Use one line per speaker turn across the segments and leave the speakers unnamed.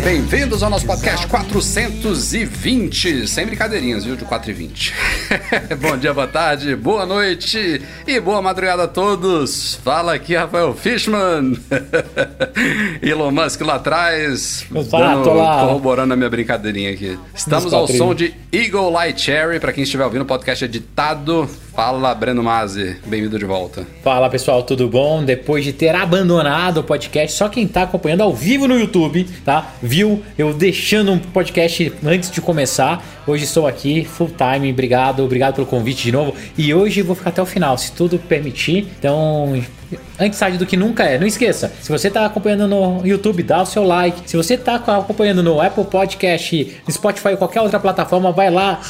Bem-vindos ao nosso podcast 420, sem brincadeirinhas, viu, de 4 e 20. Bom dia, boa tarde, boa noite e boa madrugada a todos. Fala aqui Rafael Fishman, Elon Musk lá atrás, dando,
lá.
corroborando a minha brincadeirinha aqui. Estamos ao som de Eagle Light Cherry, para quem estiver ouvindo o podcast editado. Fala, Breno Mazzi, bem-vindo de volta.
Fala pessoal, tudo bom? Depois de ter abandonado o podcast, só quem tá acompanhando ao vivo no YouTube, tá? Viu eu deixando um podcast antes de começar. Hoje estou aqui full time, obrigado, obrigado pelo convite de novo. E hoje vou ficar até o final, se tudo permitir. Então, antes tarde do que nunca é. Não esqueça, se você está acompanhando no YouTube, dá o seu like. Se você está acompanhando no Apple Podcast, no Spotify ou qualquer outra plataforma, vai lá,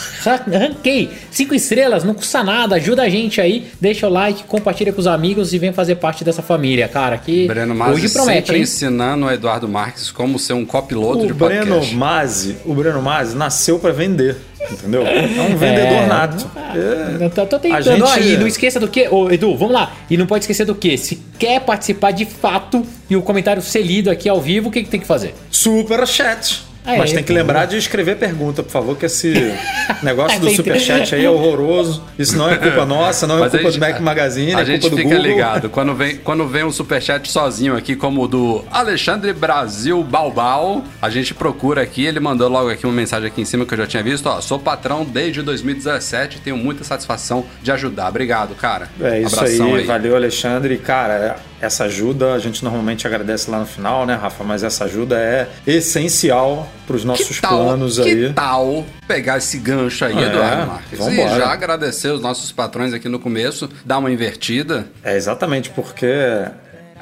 ranquei cinco estrelas, não custa nada, ajuda a gente aí, deixa o like, compartilha com os amigos e vem fazer parte dessa família, cara. Que
Breno Mazzi
hoje promete,
sempre
hein?
ensinando o Eduardo Marques como ser um copiloto
O
de podcast.
Breno Mazzi, o Breno Mazzi nasceu para vender, entendeu? É um vendedor
É,
nato.
Eu tô, tô tentando.
A gente-
Ó, e não esqueça do que, ô Edu, vamos lá. E não pode esquecer do que? Se quer participar de fato e o comentário ser lido aqui ao vivo, o que, que tem que fazer?
Super chat.
Ah,
Mas
é,
tem que lembrar de escrever pergunta, por favor, que esse negócio do
Tem-
superchat aí é horroroso. Isso não é culpa nossa, não é
Mas
culpa
gente-
do Mac Magazine,
A
é
gente
culpa do
fica
Google.
ligado. Quando vem, quando vem um superchat sozinho aqui, como o do Alexandre Brasil Balbal, a gente procura aqui. Ele mandou logo aqui uma mensagem aqui em cima que eu já tinha visto. Ó, sou patrão desde 2017 tenho muita satisfação de ajudar. Obrigado, cara.
É isso
Abração
aí, valeu Alexandre. Cara, essa ajuda a gente normalmente agradece lá no final, né, Rafa? Mas essa ajuda é essencial para os nossos
Que tal,
planos
que
aí.
tal pegar esse gancho aí,
É,
Eduardo Marques? E já agradecer os nossos patrões aqui no começo, dar uma invertida.
É exatamente porque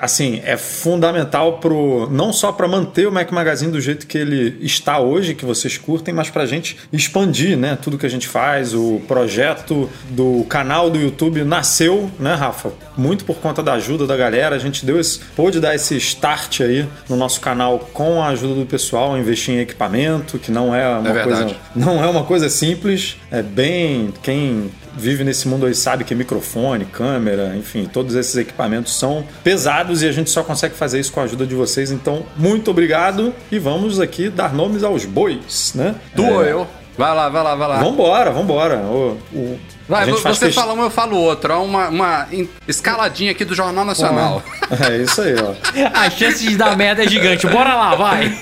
assim é fundamental pro não só para manter o Mac Magazine do jeito que ele está hoje, que vocês curtem, mas para a gente expandir, né? Tudo que a gente faz, o projeto do canal do YouTube nasceu, né, Rafa? Muito por conta da ajuda da galera. A gente deu esse, pôde dar esse start aí no nosso canal com a ajuda do pessoal, investir em equipamento, que não é uma
É
coisa não é uma coisa simples. É bem quem vive nesse mundo aí sabe que microfone, câmera, enfim, todos esses equipamentos são pesados e a gente só consegue fazer isso com a ajuda de vocês. Então, muito obrigado e vamos aqui dar nomes aos bois, né?
Tu ou eu? Vai lá, vai lá, vai lá.
Vambora, vambora. O, o-
Vai,
a gente
você fala um, eu falo outro. É uma, uma in- escaladinha aqui do Jornal Nacional.
É isso aí, ó.
A chance de dar merda é gigante. Bora lá, vai.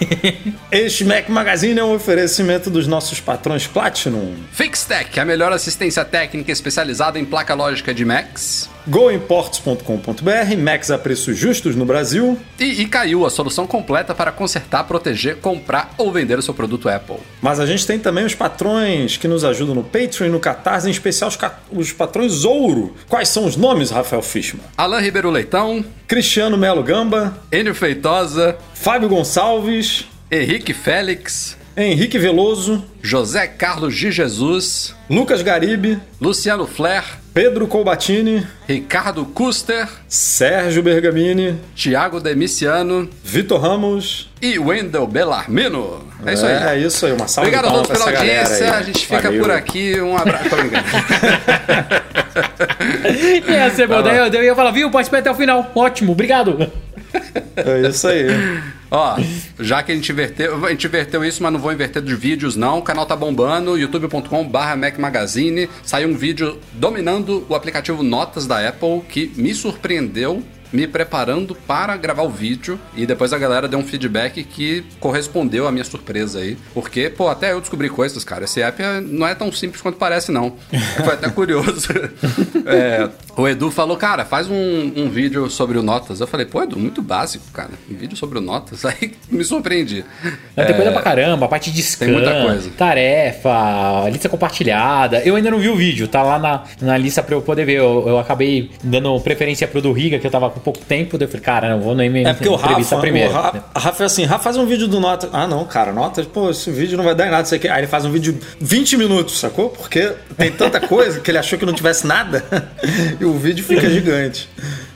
Este Mac Magazine é um oferecimento dos nossos patrões Platinum.
FixTech, a melhor assistência técnica especializada em placa lógica de Macs.
GoImports.com.br, Macs a preços justos no Brasil.
E, e caiu a solução completa para consertar, proteger, comprar ou vender o seu produto Apple.
Mas a gente tem também os patrões que nos ajudam no Patreon e no Catarse, em especial os, os patrões ouro. Quais são os nomes, Rafael Fishman?
Alain Ribeiro Leitão,
Cristiano Melo Gamba,
Enio Feitosa,
Fábio Gonçalves,
Henrique Félix,
Henrique Veloso,
José Carlos de Jesus,
Lucas Garibe,
Luciano Flair,
Pedro Colbatini,
Ricardo Custer,
Sérgio Bergamini,
Tiago Demiciano
Vitor Ramos.
e Wendel Bellarmino. É isso aí.
É isso aí, uma salva
Obrigado a
de
todos
palmas
pela audiência. A gente fica
Valeu.
por aqui. Um abraço.
Ia ser bom. Daí eu ia falar, viu? Participei até o final. Ótimo, obrigado.
É isso aí.
Ó, já que a gente inverteu, a gente inverteu isso, mas não vou inverter de vídeos não. O canal tá bombando, youtube.com/barra Mac Magazine. Saiu um vídeo dominando o aplicativo Notas da Apple que me surpreendeu me preparando para gravar o vídeo e depois a galera deu um feedback que correspondeu à minha surpresa aí. Porque, pô, até eu descobri coisas, cara. Esse app é- não é tão simples quanto parece, não. Foi até curioso. É, o Edu falou, cara, faz um, um vídeo sobre o Notas. Eu falei, pô, Edu, muito básico, cara. Um vídeo sobre o Notas. Aí me surpreendi.
Não, tem coisa pra caramba, a parte de scan,
É. muita coisa.
tarefa, lista compartilhada. Eu ainda não vi o vídeo, tá lá na, na lista pra eu poder ver. Eu, eu acabei dando preferência pro do Riga, que eu tava com pouco tempo. Eu falei, cara, não vou nem me
É porque o Rafa,
primeiro.
o Ra- a Rafa é assim, Rafa faz um vídeo do Notas. Ah, não, cara, Notas, pô, esse vídeo não vai dar em nada. Isso aqui. Aí ele faz um vídeo de 20 minutos, sacou? Porque tem tanta coisa que ele achou que não tivesse nada e o vídeo fica gigante.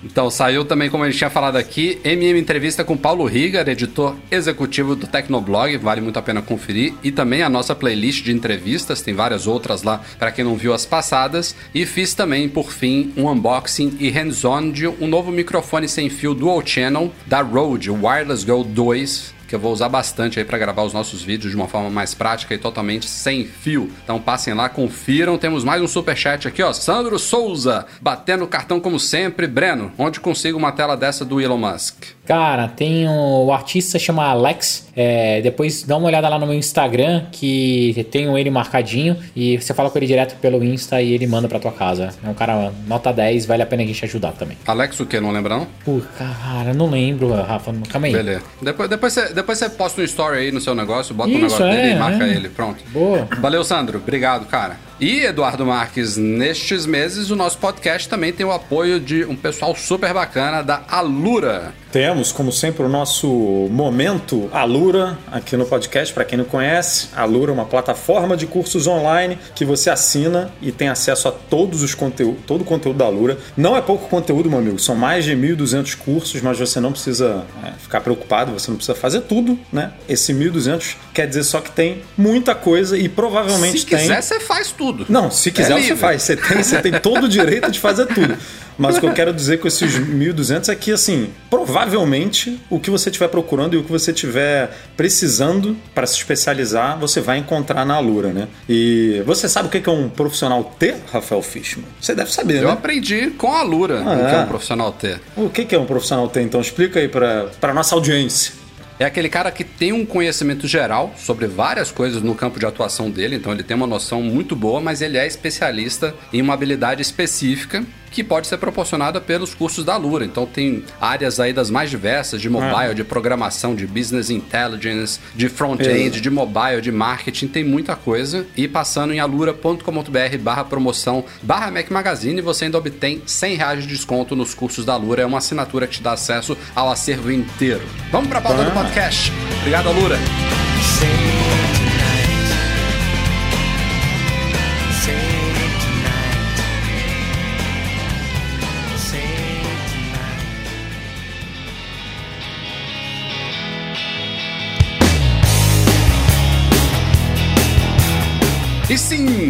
Então, saiu também, como a gente tinha falado aqui, MM Entrevista com Paulo Riga, editor executivo do Tecnoblog, vale muito a pena conferir. E também a nossa playlist de entrevistas, tem várias outras lá para quem não viu as passadas. E fiz também, por fim, um unboxing e hands-on de um novo microfone sem fio Dual Channel da Rode, Wireless Go 2, que eu vou usar bastante aí para gravar os nossos vídeos de uma forma mais prática e totalmente sem fio. Então passem lá, confiram. Temos mais um super chat aqui, ó. Sandro Souza, batendo cartão como sempre. Breno, onde consigo uma tela dessa do Elon Musk?
Cara, tem um, o artista chama Alex. é, depois dá uma olhada lá no meu Instagram, que tenho ele marcadinho. E você fala com ele direto pelo Insta e ele manda pra tua casa. É um cara nota 10, vale a pena a gente ajudar também.
Alex o que? Não lembra não?
Pô, cara, não lembro, Rafa. Calma aí.
Beleza. Depois, depois, você, depois você posta um story aí no seu negócio, bota o
Isso,
negócio dele
é,
e marca
é.
ele. Pronto.
Boa.
Valeu, Sandro. Obrigado, cara. E Eduardo Marques, nestes meses o nosso podcast também tem o apoio de um pessoal super bacana da Alura.
Temos, como sempre, o nosso momento Alura aqui no podcast. Para quem não conhece, Alura é uma plataforma de cursos online que você assina e tem acesso a todos os conteúdos, todo o conteúdo da Alura. Não é pouco conteúdo, meu amigo. São mais de 1.200 cursos, mas você não precisa é, ficar preocupado. Você não precisa fazer tudo, né? Esse 1.200 quer dizer só que tem muita coisa e provavelmente
Se
tem.
quiser, você faz tudo.
Não, se quiser
É
você
livre.
faz. Você tem, você tem todo o direito de fazer tudo. Mas o que eu quero dizer com esses 1.200 é que, assim, provavelmente o que você estiver procurando e o que você estiver precisando para se especializar, você vai encontrar na Alura, né? E você sabe o que é um profissional T, Rafael Fishman? Você deve saber,
Eu
né?
aprendi com a Alura, o que é
é?
um profissional T.
O que é um profissional T? Então explica aí para a nossa audiência.
É aquele cara que tem um conhecimento geral sobre várias coisas no campo de atuação dele, então ele tem uma noção muito boa, mas ele é especialista em uma habilidade específica que pode ser proporcionada pelos cursos da Lura. Então tem áreas aí das mais diversas, de mobile, de programação, de business intelligence, de front-end,
É.
de mobile, de marketing, tem muita coisa. E passando em alura.com.br barra promoção barra Mac Magazine, você ainda obtém 100 reais de desconto nos cursos da Lura. É uma assinatura que te dá acesso ao acervo inteiro. Vamos pra pauta do podcast. Obrigado, Alura. E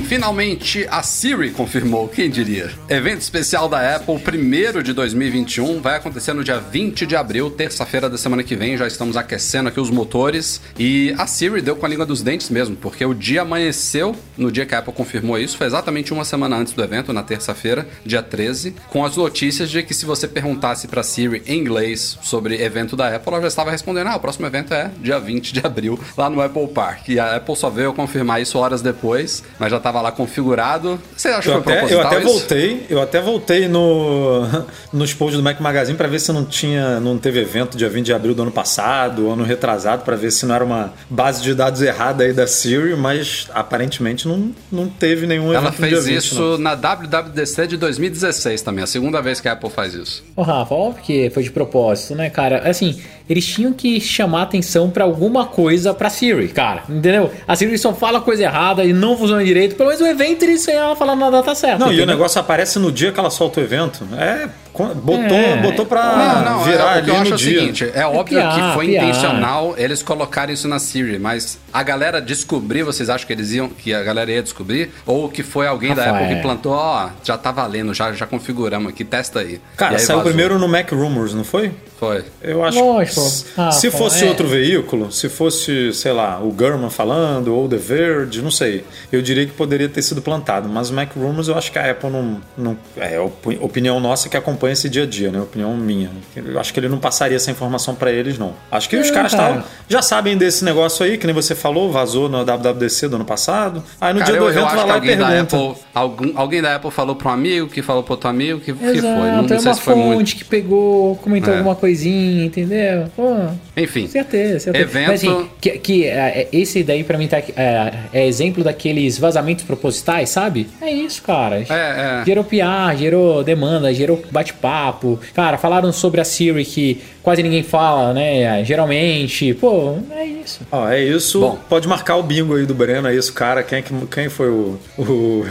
finalmente a Siri confirmou, quem diria? Evento especial da Apple, primeiro de 2021, vai acontecer no dia 20 de abril, terça-feira da semana que vem. Já estamos aquecendo aqui os motores. E a Siri deu com a língua dos dentes mesmo, porque o dia amanheceu no dia que a Apple confirmou isso. Foi exatamente uma semana antes do evento, na terça-feira, dia 13, com as notícias de que se você perguntasse pra Siri em inglês sobre evento da Apple, ela já estava respondendo: ah, o próximo evento é dia 20 de abril, lá no Apple Park. E a Apple só veio confirmar isso horas depois, mas já estava lá configurado. Você acha
Eu
que foi
até, eu até
isso?
voltei, eu até voltei no, nos posts do Mac Magazine para ver se não tinha, não teve evento dia 20 de abril do ano passado, ano retrasado, para ver se não era uma base de dados errada aí da Siri, mas aparentemente não, não teve nenhum
Ela
evento dia
fez
20,
isso
não.
na WWDC de 2016 também, a segunda vez que a Apple faz isso.
Ô, Rafa, óbvio que foi de propósito, né, cara? Assim, eles tinham que chamar atenção pra alguma coisa pra Siri, cara. Entendeu? A Siri só fala coisa errada e não funciona direito. Pelo menos o evento eles ela falar na data certa.
Não, e o
entendeu?
negócio aparece no dia que ela solta o evento. É, botou,
É.
botou pra
Não, não,
virar
é, o
ali
que eu acho
no
é o
dia.
seguinte, é óbvio
piar,
que foi
piar.
intencional eles colocarem isso na Siri, mas a galera descobrir, vocês acham que eles iam, que a galera ia descobrir? Ou que foi alguém da. Apple que plantou, ó, já tá valendo, já, já configuramos aqui, testa aí.
Cara,
aí
saiu
vazou.
primeiro no Mac Rumors, não foi?
Foi.
Eu acho
Lógico. Ah,
se
pô,
fosse
é.
outro veículo, se fosse, sei lá, o Gurman falando, ou The Verge, não sei. Eu diria que poderia ter sido plantado. Mas o Mac Rumors eu acho que a Apple não. não é opi- opinião nossa que acompanha esse dia a dia, né? Opinião minha. Eu acho que ele não passaria essa informação para eles, não. Acho que os
É,
caras
cara.
tavam- já sabem desse negócio aí, que nem você falou, vazou no WWDC do ano passado. Aí no
Cara,
dia
eu,
do evento
acho
vai
que
lá e
alguém da,
pergunta.
Apple, algum, alguém da Apple falou para um amigo, que falou para outro amigo, que, que foi.
Exato,
Não, não
é
sei
uma
se foi
fonte
muito.
que pegou, comentou
É.
alguma coisinha, entendeu? Pô,
Enfim.
certeza, certeza.
Evento-
Mas, assim, que, que, é, esse daí pra mim tá, é, é exemplo daqueles vazamentos propositais, sabe? É isso, cara.
É, é.
Gerou PR, gerou demanda, gerou bate-papo. Cara, falaram sobre a Siri que quase ninguém fala, né? Geralmente. Pô, é isso.
Ó, é isso.
Bom.
Pode marcar o bingo aí do Breno, é isso, cara. Quem, é que- quem foi o, o,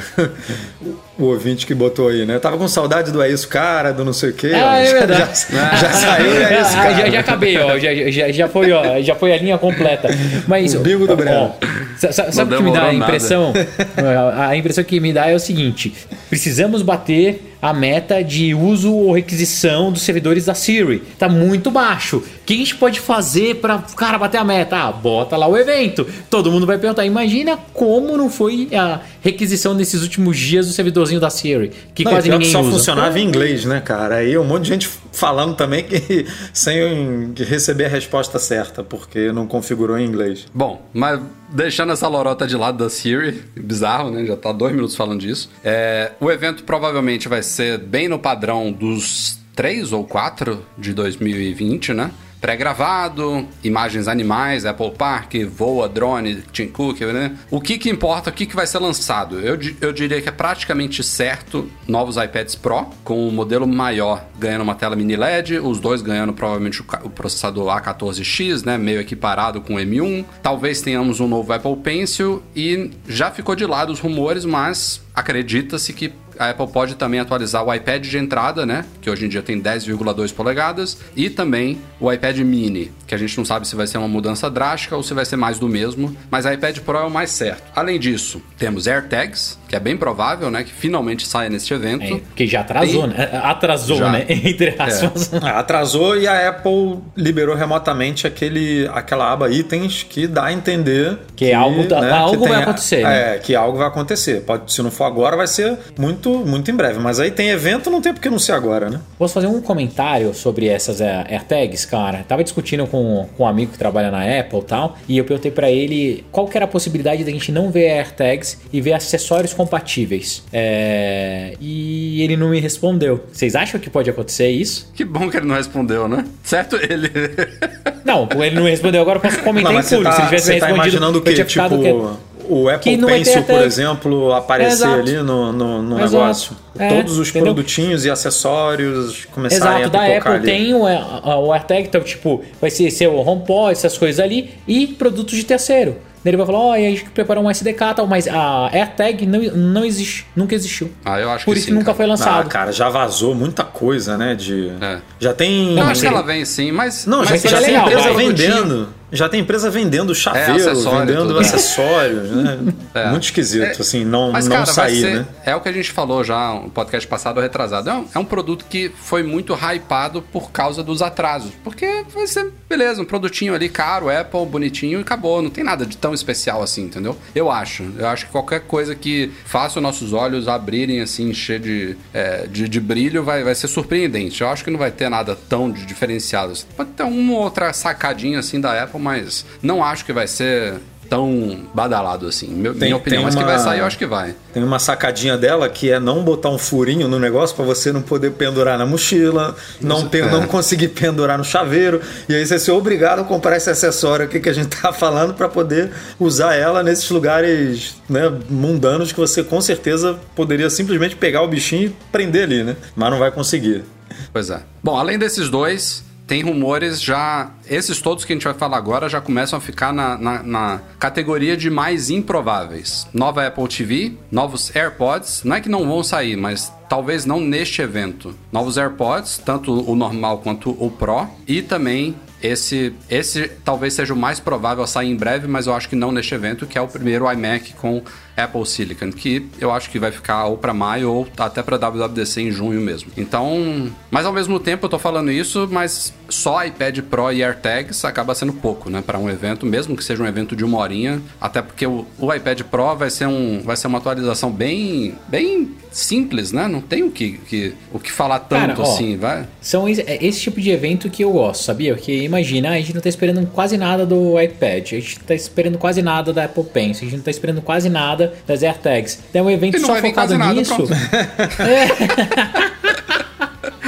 o ouvinte que botou aí, né? Eu tava com saudade do é isso, cara, do não sei o quê.
Ah,
ó.
é
já,
verdade.
já, já saiu, é isso,
Ah,
cara.
já, já acabei, ó. Já, já, já, foi, ó, já foi a linha completa. Mas,
O bingo do Breno.
sa- sa- sabe o que me dá a
nada.
impressão? A- a impressão que me dá é o seguinte: precisamos bater a meta de uso ou requisição dos servidores da Siri. Tá muito baixo. O que a gente pode fazer para cara bater a meta? Ah, bota lá o evento. Todo mundo vai perguntar. Imagina como não foi a requisição nesses últimos dias do servidorzinho da Siri, que
Não,
quase
que
ninguém
só
usa.
funcionava em inglês, né, cara? Aí um monte de gente falando também que sem receber a resposta certa, porque não configurou em inglês.
Bom, mas deixando essa lorota de lado da Siri, bizarro, né? Já tá dois minutos falando disso. É, o evento provavelmente vai ser bem no padrão dos três ou quatro de 2020, né? Pré-gravado, imagens animais, Apple Park, voa, drone, Tim Cook, né? O que que importa, o que que vai ser lançado? Eu, eu diria que é praticamente certo novos iPads Pro, com o modelo maior ganhando uma tela mini LED, os dois ganhando provavelmente o processador A14X, né? Meio equiparado com o M1. Talvez tenhamos um novo Apple Pencil e já ficou de lado os rumores, mas acredita-se que a Apple pode também atualizar o iPad de entrada, né? Que hoje em dia tem 10,2 polegadas, e também o iPad mini, que a gente não sabe se vai ser uma mudança drástica ou se vai ser mais do mesmo, mas a iPad Pro é o mais certo. Além disso, temos AirTags, que é bem provável, né? Que finalmente saia neste evento.
É, porque já atrasou,
E-
né? Atrasou,
Já.
né? Entre aspas.
Ah, Atrasou e a Apple liberou remotamente aquele, aquela aba itens que dá a entender
Que algo tá- algo
que
vai acontecer, né?
É, que algo vai acontecer. Pode, se não for agora, vai ser muito, muito em breve. Mas aí tem evento, não tem por que não ser agora, né?
Posso fazer um comentário sobre essas AirTags, cara? Tava discutindo com, com um amigo que trabalha na Apple e tal, e eu perguntei pra ele qual que era a possibilidade da gente não ver AirTags e ver acessórios compatíveis. É, e ele não me respondeu. Vocês acham que pode acontecer isso?
Que bom que ele não respondeu, né? Certo ele.
Não, ele não respondeu agora, eu posso comentar
Não,
em público. Se ele
tá,
tivesse
tá
respondido,
imaginando o
eu
quê?
tinha
Tipo,
ficado quieto.
O Apple Pencil, por exemplo, aparecer
Exato.
ali no, no, no negócio.
É,
Todos os
entendeu?
produtinhos e acessórios começarem
Exato,
a
da
pipocar
Apple
ali.
tem o, o AirTag, então, tipo, vai ser seu HomePod, essas coisas ali, e produtos de terceiro. Ele vai falar, ó, e a gente preparou um SDK e tal, mas a AirTag não, não existe, nunca existiu.
Ah, eu acho
Por
que
isso
sim,
nunca
cara.
foi
Ah,
lançado.
cara, já vazou muita coisa, né? De...
É.
Já tem.
Eu
Não,
acho que ela vem sim, mas.
Não,
mas
já, já tem
legal,
empresa
vai.
vendendo. Já tem empresa vendendo chaveiro,
acessório,
vendendo
tudo.
acessórios, né?
É.
Muito esquisito, assim, não,
Mas,
não
cara,
sair,
ser-
né?
É o que a gente falou já no podcast passado ou retrasado. É um, é um produto que foi muito hypado por causa dos atrasos. Porque vai ser, beleza, um produtinho ali caro, Apple, bonitinho e acabou. Não tem nada de tão especial assim, entendeu? Eu acho. Eu acho que qualquer coisa que faça os nossos olhos abrirem assim, encher de, é, de, de brilho, vai, vai ser surpreendente. Eu acho que não vai ter nada tão de diferenciado. Pode ter uma ou outra sacadinha assim da Apple, mas não acho que vai ser tão badalado assim. Meu-
Tem-
minha opinião, mas que
uma-
vai sair, eu acho que vai.
Tem uma sacadinha dela que é não botar um furinho no negócio pra você não poder pendurar na mochila, não, pe-
é.
não conseguir pendurar no chaveiro, e aí você ser obrigado a comprar esse acessório aqui que a gente tá falando pra poder usar ela nesses lugares né, mundanos que você com certeza poderia simplesmente pegar o bichinho e prender ali, né? Mas não vai conseguir.
Pois é. Bom, além desses dois, tem rumores já. Esses todos que a gente vai falar agora já começam a ficar na, na, na categoria de mais improváveis. Nova Apple TV, novos AirPods. Não é que não vão sair, mas talvez não neste evento. Novos AirPods, tanto o normal quanto o Pro. E também. Esse, esse talvez seja o mais provável a sair em breve, mas eu acho que não neste evento, que é o primeiro iMac com Apple Silicon, que eu acho que vai ficar ou para maio ou até para WWDC em junho mesmo. Então, mas ao mesmo tempo eu tô falando isso, mas só iPad Pro e AirTags acaba sendo pouco, né, para um evento, mesmo que seja um evento de uma horinha, até porque o, o iPad Pro vai ser, um, vai ser uma atualização bem, bem simples, né? Não tem o que, que o que falar tanto
Cara, ó,
assim, vai.
São esse, é esse tipo de evento que eu gosto, sabia? Porque imagina, a gente não tá esperando quase nada do iPad, a gente tá esperando quase nada da Apple Pencil, a gente não tá esperando quase nada das AirTags. Tem um evento
E não
só focado
quase nada,
nisso.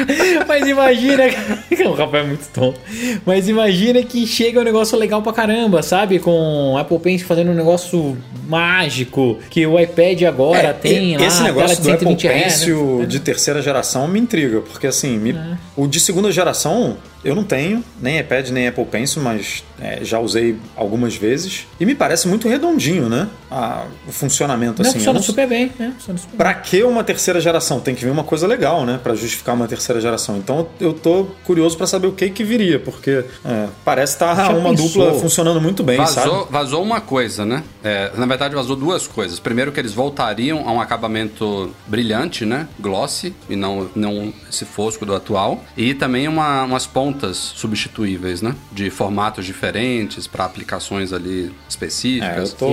Mas imagina. o Rafael é muito tonto. Mas imagina que chega um negócio legal pra caramba, sabe? Com Apple Pencil fazendo um negócio mágico. Que o iPad agora
É,
tem
e-
lá.
esse negócio do Apple
120 Hz,
Pencil
né?
de terceira geração me intriga, porque assim, me- o de segunda geração eu não tenho, nem iPad nem Apple Pencil, mas é, já usei algumas vezes. E me parece muito redondinho, né? A- o funcionamento
Não,
assim.
funciona
não-
super bem, né? Funciona super bem.
Pra que uma terceira geração? Tem que vir uma coisa legal, né? Pra justificar uma terceira geração. Então eu tô curioso pra saber o que que viria, porque é, parece estar
Já
uma
pensou?
dupla funcionando muito bem, sabe?
Vazou, vazou uma coisa, né? É, na verdade, vazou duas coisas. Primeiro, que eles voltariam a um acabamento brilhante, né? Glossy, e não, não esse fosco do atual. E também uma- umas pontas substituíveis, né? De formatos diferentes para aplicações ali
É, eu
específicas.
tô.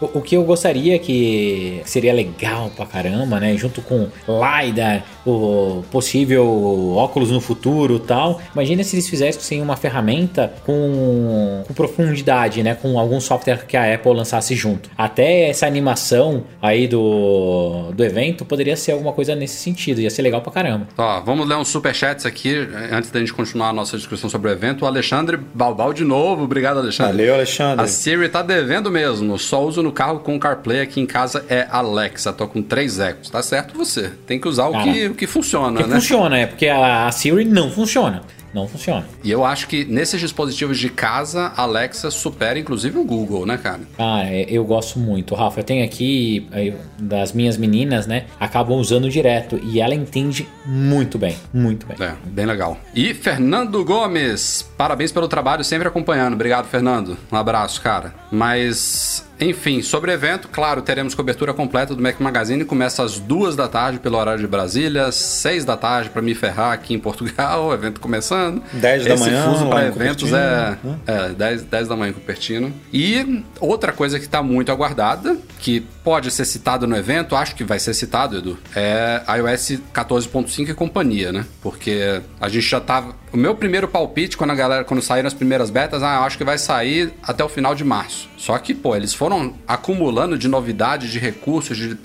O, o que eu gostaria que seria legal pra caramba, né? Junto com LiDAR, o possível óculos no futuro e tal. Imagina se eles fizessem uma ferramenta com, com profundidade, né? Com algum software que a Apple lançasse junto. Até essa animação aí do, do evento poderia ser alguma coisa nesse sentido. Ia ser legal pra caramba.
Ó, vamos ler uns superchats aqui, eh, antes da gente continuar a nossa discussão sobre o evento. O Alexandre Balbal de novo. Obrigado, Alexandre.
Valeu, Alexandre.
A Siri tá devendo mesmo. Só uso no carro com o CarPlay aqui em casa é Alexa. Tô com três ecos. Tá certo você. Tem que usar o, que, o que funciona,
Porque
né?
funciona, é porque a, a Siri não funciona. Não funciona.
E eu acho que nesses dispositivos de casa, a Alexa supera inclusive o Google, né, cara?
Cara, é, eu gosto muito. Rafa, eu tenho aqui aí, das minhas meninas, né? Acabam usando direto e ela entende muito bem. Muito bem.
É, bem legal. E Fernando Gomes, parabéns pelo trabalho, sempre acompanhando. Obrigado, Fernando. Um abraço, cara. Mas, enfim, sobre o evento, claro, teremos cobertura completa do Mac Magazine. Começa às duas da tarde pelo horário de Brasília, seis da tarde para me ferrar aqui em Portugal, o evento começando.
10 da
Esse
manhã,
fuso para eventos é, é 10, 10 da manhã em Cupertino. E outra coisa que está muito aguardada, que pode ser citado no evento, acho que vai ser citado, Edu, é iOS 14.5 e companhia, né? Porque a gente já tava. O meu primeiro palpite, quando a galera, quando saíram as primeiras betas, ah, acho que vai sair até o final de março. Só que, pô, eles foram acumulando de novidades, de recursos, de.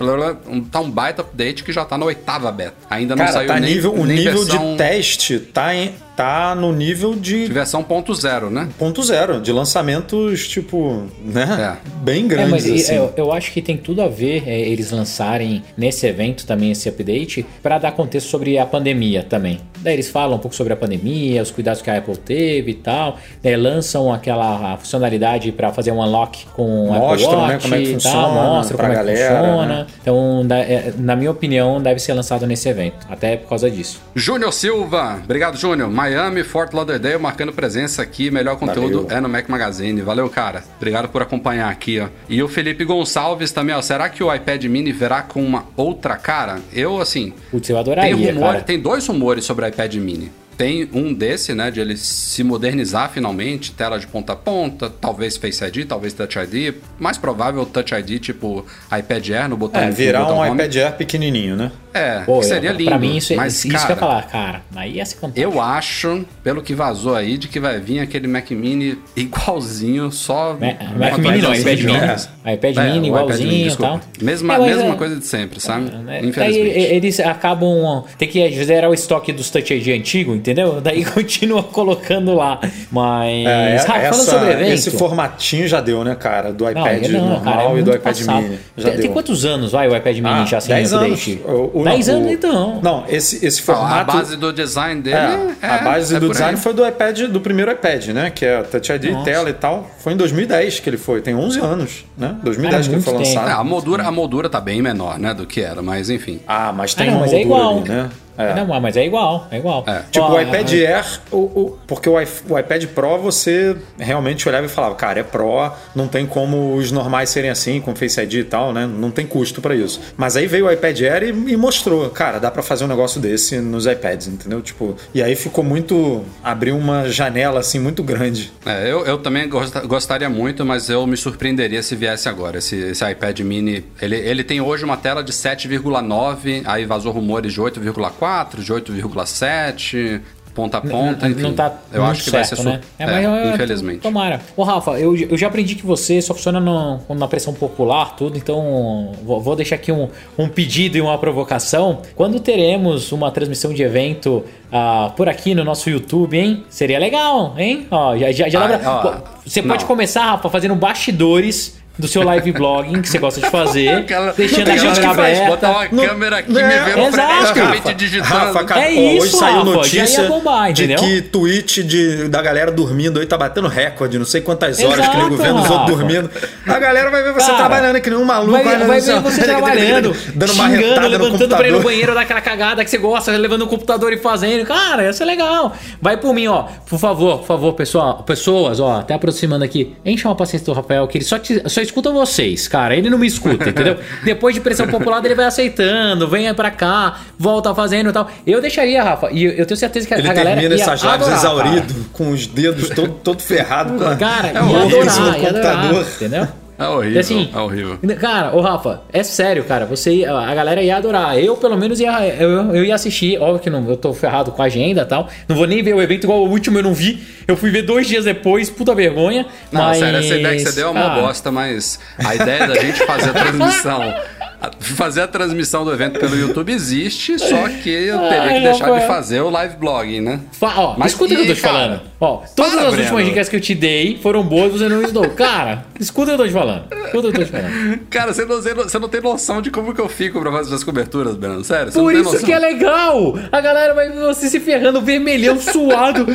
um, tá um baita update que já tá na oitava beta. Ainda não
Cara,
saiu
tá
nem,
nível, o
nem
nível
versão
de teste tá, em, tá no nível de
de versão ponto zero, né?
ponto zero, de lançamentos, tipo, né? Bem
É,
grandes,
mas e-
assim.
eu, eu acho que tem tudo a ver é, eles lançarem nesse evento também esse update para dar contexto sobre a pandemia também. Daí eles falam um pouco sobre a pandemia, os cuidados que a Apple teve e tal. Daí lançam aquela funcionalidade para fazer um unlock com o Apple
Mostram, né,
Watch
como é que
e
funciona
tal, mostra
pra
como
galera,
é que funciona.
né?
Então, é, na minha opinião, deve ser lançado nesse evento, até por causa disso.
Júnior Silva, obrigado Júnior. Miami, Fort Lauderdale marcando presença aqui. Melhor conteúdo
Valeu.
é no Mac Magazine. Valeu, cara. Obrigado por acompanhar aqui, ó. E o Felipe Gonçalves também, ó. Será que o iPad Mini verá com uma outra cara? Eu, assim,
Putz, eu
tem,
adoraria,
rumor,
cara.
tem dois rumores sobre o iPad Mini. Tem um desse, né, de ele se modernizar finalmente, tela de ponta a ponta, talvez Face ID, talvez Touch ID. Mais provável Touch ID, tipo iPad Air no botão
É, virar
botão
um
home.
iPad Air pequenininho, né?
É,
Pô,
que seria lindo.
Pra mim, isso, é-
mas,
isso
cara,
que eu ia falar, cara. Aí ia ser fantástico.
eu acho, pelo que vazou aí, de que vai vir aquele Mac Mini igualzinho, só.
Ma- Mac Mini não, iPad
de
Mini.
jogos.
iPad
É,
Mini
iPad
igualzinho e tal.
Mesma,
É,
mesma
é-
coisa de sempre, sabe?
É, Daí
Infelizmente.
eles acabam. Tem que zerar o estoque dos Touch ID antigo, entendeu? Daí continua colocando lá. Mas.
É,
Rafa, falando
essa-
sobre o evento.
esse formatinho já deu, né, cara? Do
Não,
iPad
não,
normal
cara, é
e do iPad
passado.
Mini. Já
tem,
deu.
tem quantos anos vai o iPad Mini
Ah,
já sem
10 anos.
update?
O- o-
10
o-
anos então.
Não, esse, esse formato.
a base do design dele
É,
é,
a base
é
do design
aí.
foi do iPad, do primeiro iPad, né? Que é Touch ID,
Nossa.
tela e tal. Foi em 2010 que ele foi, tem 11 anos, né? 2010
Cara,
que ele foi
tempo.
É,
lançado.
a moldura, a moldura tá bem menor, né, do que era, mas enfim.
Ah, mas tem
Ah, não,
uma
mas é
moldura
igual.
ali, né?
É. Não, mas é igual, é igual. É.
Tipo, o iPad Air, o, o, porque o, o, iPad Pro você realmente olhava e falava, cara, é Pro, não tem como os normais serem assim, com Face ID e tal, né? Não tem custo para isso. Mas aí veio o iPad Air e, e mostrou, cara, dá para fazer um negócio desse nos iPads, entendeu? Tipo, e aí ficou muito. abriu uma janela assim muito grande.
É, eu, eu também gostaria muito, mas eu me surpreenderia se viesse agora. Esse, esse iPad mini, ele, ele tem hoje uma tela de 7,9, aí vazou rumores de 8,4, de 8,7 ponta a ponta. Enfim,
não tá
eu acho que
certo,
vai ser
né? É, é,
infelizmente.
Tomara. Ô, Rafa, eu, eu já aprendi que você só funciona no, na pressão popular, tudo, então vou, vou deixar aqui um, um pedido e uma provocação. Quando teremos uma transmissão de evento uh, por aqui no nosso YouTube, hein? Seria legal, hein? Ó, já, já, já ah, lembra. Ó, você não. pode começar, Rafa, fazendo bastidores do seu live blogging que você gosta de fazer, deixando a câmera aberta.
Botar uma no, câmera aqui é, me vendo freneticamente digitando.
Rafa, cara,
é isso,
hoje saiu
Rafa,
notícia
bombar,
de que tweet de, da galera dormindo aí tá batendo recorde, não sei quantas horas Exato, que nego vendo os outros dormindo. A galera vai ver você cara, trabalhando que nem um maluco.
Vai, vai ver você trabalhando, dando uma xingando, levantando pra ir no banheiro daquela cagada que você gosta, levando o computador e fazendo. Cara, isso é legal. Vai por mim, ó. Por favor, por favor, pessoal, pessoas, ó, até aproximando aqui. Encha uma paciência do Rafael, que ele só, te, só escuta vocês cara. Ele não me escuta, entendeu? Depois de pressão popular, ele vai aceitando, vem pra cá, volta fazendo e tal. Eu deixaria, Rafa, e eu tenho certeza que
ele
a galera.
Ele termina essas lives exaurido, cara. com os dedos todo, todo ferrado.
Cara, é ia adorar, ia adorar, entendeu?
É horrível, assim, é horrível.
Cara, ô Rafa, é sério, cara. Você, a galera ia adorar. Eu, pelo menos, ia, eu, eu ia assistir. Óbvio que não, eu tô ferrado com a agenda e tal. Não vou nem ver o evento igual o último eu não vi. Eu fui ver dois dias depois, puta vergonha.
Não,
mas...
sério, essa ideia que você deu é uma ah. bosta, mas a ideia da gente fazer a transmissão fazer a transmissão do evento pelo YouTube existe, só que eu teria que deixar de fazer o live blogging, né?
Fa ó, Mas escuta o que eu tô te falando. Ó, todas as Breno. últimas dicas que eu te dei foram boas, você não estudou. Cara, escuta o que eu tô te falando. Escuta o que eu tô te falando.
Cara, você não, você não tem noção de como que eu fico pra fazer as coberturas, Breno. Sério, você
Por
não
isso
noção.
que é legal. A galera vai ver você se ferrando, vermelhão, suado.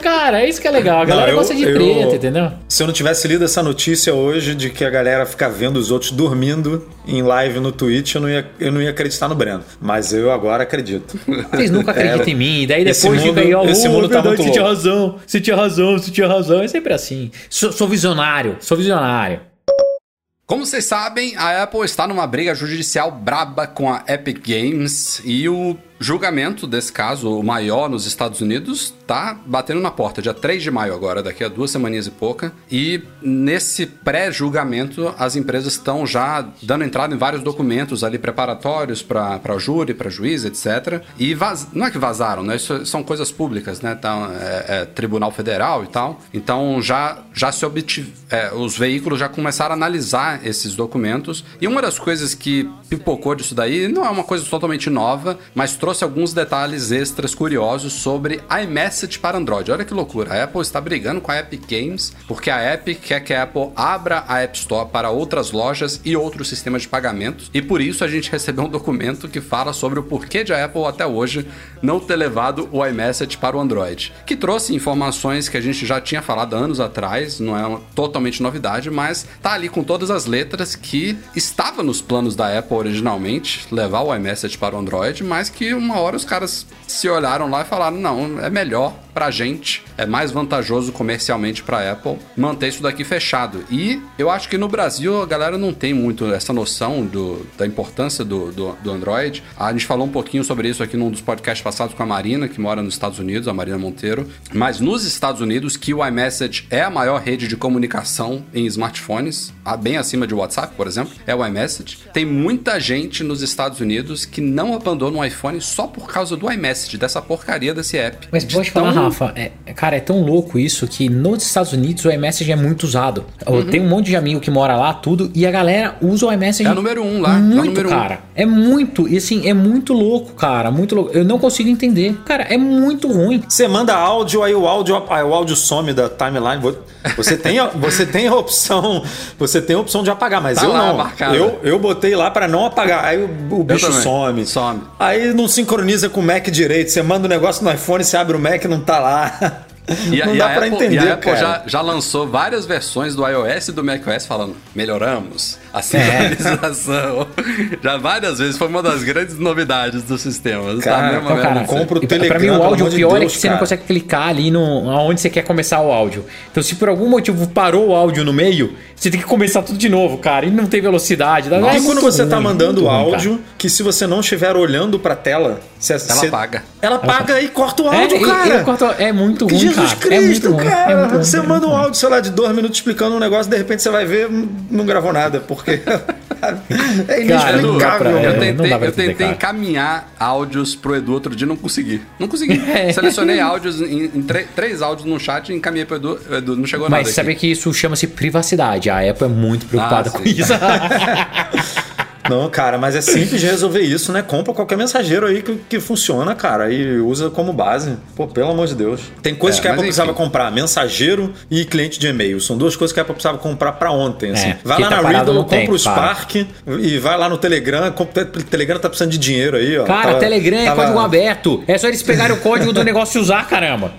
Cara, é isso que é legal. A galera não, eu, gosta de eu, preto, entendeu?
Se eu não tivesse lido essa notícia hoje de que a galera fica vendo os outros dormindo em live no Twitch, eu não ia, eu não ia acreditar no Breno. Mas eu agora acredito.
Vocês nunca acreditam é, em mim. Daí depois
mundo, fica aí, ó, esse oh, mundo tá muito
você tinha razão, você tinha razão, você tinha razão. É sempre assim. Sou, sou visionário, sou visionário.
Como vocês sabem, a Apple está numa briga judicial braba com a Epic Games e o julgamento desse caso, o maior nos Estados Unidos, tá batendo na porta, dia 3 de maio agora, daqui a duas semaninhas e pouca. E nesse pré-julgamento, as empresas estão já dando entrada em vários documentos ali preparatórios para júri, para juiz, etc. E vaz... não é que vazaram, né? Isso são coisas públicas, né? Então, é, é Tribunal Federal e tal. Então já, já se obtive... É, os veículos já começaram a analisar esses documentos. E uma das coisas que pipocou disso daí, não é uma coisa totalmente nova, mas trouxe trouxe alguns detalhes extras curiosos sobre iMessage para Android. Olha que loucura, a Apple está brigando com a Epic Games porque a Epic quer que a Apple abra a App Store para outras lojas e outros sistemas de pagamentos. E por isso a gente recebeu um documento que fala sobre o porquê de a Apple até hoje não ter levado o iMessage para o Android, que trouxe informações que a gente já tinha falado anos atrás, não é totalmente novidade, mas tá ali com todas as letras que estava nos planos da Apple originalmente levar o iMessage para o Android, mas que uma hora os caras se olharam lá e falaram: não, é melhor pra gente, é mais vantajoso comercialmente pra Apple manter isso daqui fechado. E eu acho que no Brasil a galera não tem muito essa noção do, da importância do, do, do Android. A gente falou um pouquinho sobre isso aqui num dos podcasts passados com a Marina, que mora nos Estados Unidos, a Marina Monteiro. Mas nos Estados Unidos, que o iMessage é a maior rede de comunicação em smartphones, bem acima de WhatsApp, por exemplo, é o iMessage. Tem muita gente nos Estados Unidos que não abandona o iPhone só por causa do iMessage, dessa porcaria desse app.
Mas pode de falar, tão... Rafa, é, cara, é tão louco isso que nos Estados Unidos o iMessage é muito usado. Uhum. Tem um monte de amigo que mora lá, tudo, e a galera usa o iMessage.
É o número um lá.
Muito,
é número
cara. Um. É muito, e assim, é muito louco, cara. Muito louco. Eu não consigo entender. Cara, é muito ruim.
Você manda áudio, aí o áudio, aí o áudio some da timeline. Você tem, você tem a opção. Você tem a opção de apagar, mas tá eu lá, não. Eu, eu botei lá para não apagar. Aí o, o bicho some.
Some.
Aí não sincroniza com o Mac direito. Você manda o um negócio no iPhone, você abre o Mac e não tá lá.
E, não dá para entender, e a Apple já, já, lançou várias versões do iOS e do macOS falando melhoramos, A sincronização. Já várias vezes foi uma das grandes novidades do sistema. Tá
Cara, então,
vendo
cara, compra o
E pra-
Telegram.
pra mim, o áudio
de
pior é
Deus,
que você não
cara.
consegue clicar ali no aonde você quer começar o áudio. Então, se por algum motivo parou o áudio no meio, você tem que começar tudo de novo, cara. E não tem velocidade.
Nossa,
é
E quando você
ruim,
tá mandando
ruim, cara.
áudio, que se você não estiver olhando pra tela, você, ela
apaga.
Ela apaga e corta o
É,
áudio,
e-
cara.
e corta- é muito ruim,
Jesus
cara. É muito
Cristo,
ruim,
cara.
é muito ruim,
você
é
manda um
ruim.
áudio, sei lá, de dois minutos explicando um negócio, de repente você vai ver, não gravou nada, porque é
Cara,
inexplicável.
dá pra-
Eu
é,
né?
tentei, eu tentei
cara.
encaminhar áudios pro Edu outro dia, não consegui. Não consegui. Selecionei áudios, em, em três áudios no chat e encaminhei pro Edu. Edu não chegou nada.
Mas
aqui.
sabe que isso chama-se privacidade. A Apple é muito preocupada
Ah,
com isso.
Não, cara, mas é simples de resolver isso, né? Compra qualquer mensageiro aí que, que funciona, cara, e usa como base. Pô, pelo amor de Deus. Tem coisas
É,
que a Apple precisava comprar: mensageiro e cliente de e-mail. São duas coisas que a Apple precisava comprar pra ontem. Assim.
É,
vai lá
tá
na Riddle, compra
tempo,
o Spark e vai lá no Telegram. compra- O Telegram tá precisando de dinheiro aí, ó.
Cara,
Tava-
Telegram é
tava-
código aberto. É só eles pegarem o código do negócio e usar, caramba.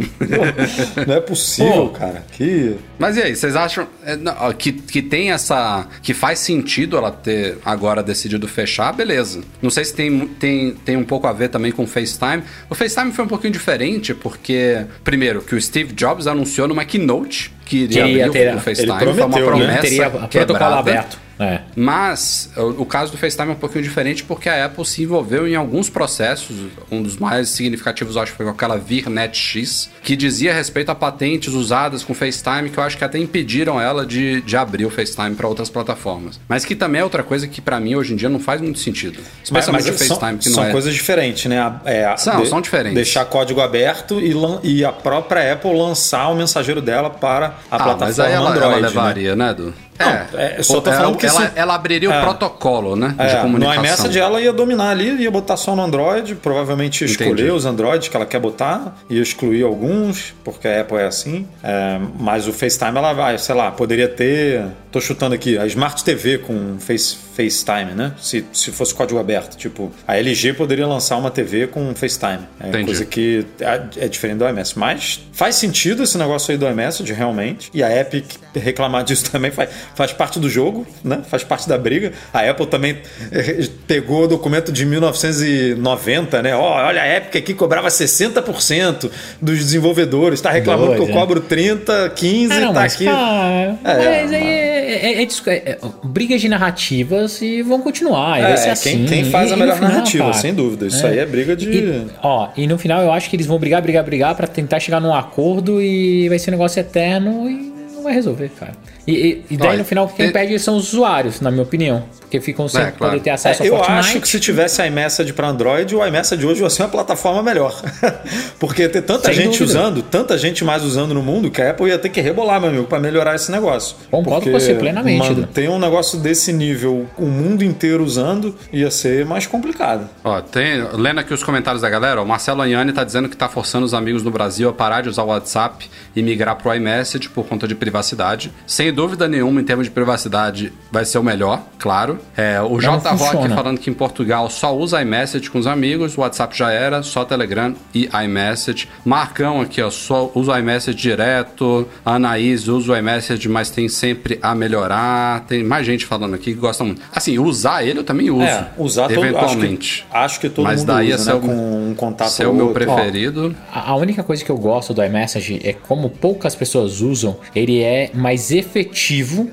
Não é possível,
Pô.
cara. Que.
Mas e aí, vocês acham é, que, que tem essa. que faz sentido ela ter agora decidido fechar? Beleza. Não sei se tem, tem, tem um pouco a ver também com o FaceTime. O FaceTime foi um pouquinho diferente, porque, primeiro, que o Steve Jobs anunciou numa keynote que iria
Queria
abrir
ter-
o FaceTime.
ele
foi uma
prometeu, né?
promessa.
Teria protocolo
quebrada.
aberto. É.
Mas o, o caso do FaceTime é um pouquinho diferente porque a Apple se envolveu em alguns processos. Um dos mais significativos, acho, foi com aquela VirNet X, que dizia respeito a patentes usadas com FaceTime, que eu acho que até impediram ela de, de abrir o FaceTime para outras plataformas. Mas que também é outra coisa que para mim hoje em dia não faz muito sentido. Especialmente o
são-
FaceTime, que não
são
é.
coisas diferentes, né? É,
São, são diferentes.
Deixar código aberto e, lan- e a própria Apple lançar o mensageiro dela para a
Ah,
plataforma
mas aí ela,
Android.
ela
né?
levaria, né, Edu?
Não, é, eu só tô
ela,
falando que
ela, ela abriria
É.
o protocolo, né? de
É, no
comunicação.
iMessage ela ia dominar ali, ia botar só no Android, provavelmente escolher
Entendi.
os Androids que ela quer botar, ia excluir alguns, porque a Apple é assim. É, mas o FaceTime ela vai, sei lá, poderia ter. Tô chutando aqui, a Smart TV com face, FaceTime, né? Se, se fosse código aberto. Tipo, a LG poderia lançar uma TV com FaceTime. É
Entendi.
coisa que é, é diferente do iMessage. Mas faz sentido esse negócio aí do iMessage, realmente. E a Epic reclamar disso também faz, faz parte do jogo, né? Faz parte da briga. A Apple também eh, pegou o documento de 1990, né? Ó, olha, a Epic aqui cobrava 60% dos desenvolvedores. Tá reclamando
Dois,
que eu
é.
cobro 30, 15,
Ah, não,
tá
mas,
aqui.
cara,
É,
mas aí é, é- é é- é- brigas de narrativas e vão continuar.
É,
assim.
quem, quem faz
E-
a melhor
final,
narrativa,
cara,
sem dúvida. Isso aí é briga de.
E, ó, e no final eu acho que eles vão brigar, brigar, brigar pra tentar chegar num acordo e vai ser um negócio eterno e não vai resolver, cara. E, e- e daí
Olha,
no final quem
e-
perde são os usuários, na minha opinião. Porque ficam sem
É, claro.
poder ter acesso
É,
ao
eu
Fortnite.
acho que se tivesse iMessage para Android, o iMessage hoje vai ser uma plataforma melhor. Porque ter tanta
Sem
gente
dúvida.
usando, tanta gente mais usando no mundo, que a Apple ia ter que rebolar, meu amigo, para melhorar esse negócio.
Concordo com você plenamente.
Manter um negócio desse nível, o mundo inteiro usando, ia ser mais complicado.
Ó, tem, lendo aqui os comentários da galera, o Marcelo Anhani tá dizendo que tá forçando os amigos no Brasil a parar de usar o WhatsApp e migrar pro iMessage por conta de privacidade. Sem dúvida nenhuma, em termos de privacidade, vai ser o melhor, claro. É, o J Rock
funciona.
falando que em Portugal só usa iMessage com os amigos, o WhatsApp já era, só Telegram e iMessage. Marcão aqui, ó, só usa o iMessage direto. A Anaís usa o iMessage, mas tem sempre a melhorar. Tem mais gente falando aqui que gosta muito. Assim, usar ele eu também uso.
É, usar todo,
eventualmente.
Acho que, acho que todo
Mas
mundo
daí
usa,
ser
né?
o-
Com um contato
Ser o
ou
meu preferido.
A a única coisa que eu gosto do iMessage é como poucas pessoas usam, ele é mais efetivo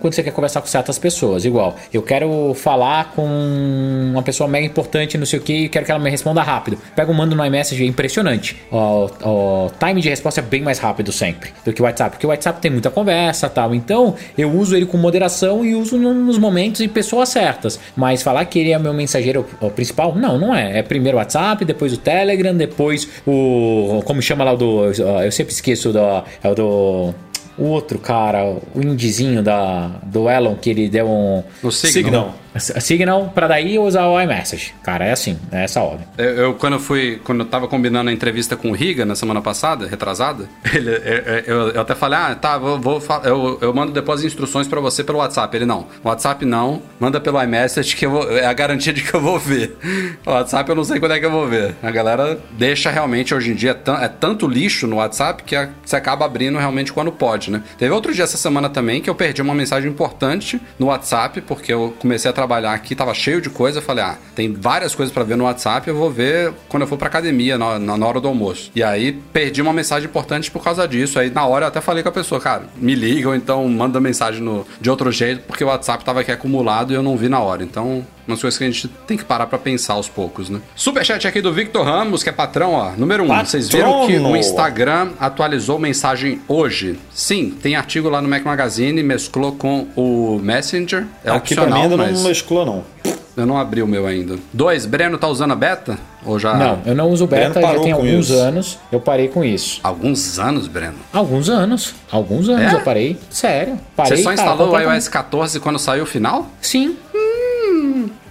quando você quer conversar com certas pessoas. Igual, eu quero falar com uma pessoa mega importante, não sei o que, e quero que ela me responda rápido. Pego, mando no iMessage, é impressionante. O, o time de resposta é bem mais rápido sempre do que o WhatsApp, porque o WhatsApp tem muita conversa tal. Então, eu uso ele com moderação e uso no- nos momentos e pessoas certas. Mas falar que ele é meu mensageiro principal, não, não é. É primeiro o WhatsApp, depois o Telegram, depois o. Como chama lá o do. Eu sempre esqueço do. É o do. O outro cara, o indizinho da, do Elon, que ele deu um.
O Signal.
Signal.
Signal pra daí usar o iMessage. Cara, é assim, é essa ordem.
Eu, eu, quando eu fui, quando eu tava combinando a entrevista com o Riga na semana passada, retrasada, ele, eu, eu até falei, ah, tá, vou, vou eu, eu mando depois instruções para você pelo WhatsApp. Ele não, WhatsApp não, manda pelo iMessage que vou, é a garantia de que eu vou ver. O WhatsApp eu não sei quando é que eu vou ver. A galera deixa realmente hoje em dia é tanto lixo no WhatsApp que você acaba abrindo realmente quando pode, né? Teve outro dia essa semana também que eu perdi uma mensagem importante no WhatsApp porque eu comecei a trabalhar aqui, tava cheio de coisa, eu falei, ah, tem várias coisas para ver no WhatsApp, eu vou ver quando eu for pra academia, na, na, hora do almoço. E aí perdi uma mensagem importante por causa disso. Aí na hora eu até falei com a pessoa, cara, me liga ou então manda mensagem no, de outro jeito, porque o WhatsApp tava aqui acumulado e eu não vi na hora. Então, umas coisas que a gente tem que parar para pensar aos poucos, né? Superchat aqui do Victor Ramos, que é patrão, ó. Número 1. Um, vocês viram que o Instagram atualizou mensagem hoje? Sim, tem artigo lá no Mac Magazine, mesclou com o Messenger. É
aqui
opcional,
pra mim ainda
mas...
não mesclou, não.
Eu não abri o meu ainda. Dois, Breno tá usando a beta? Ou já...
Não, eu não uso beta, já tem alguns isso. anos. Eu parei com isso.
Alguns anos, Breno?
Alguns anos. Alguns anos é? eu parei. Sério. Parei,
Você só instalou cara, o iOS 14 quando saiu o final?
Sim.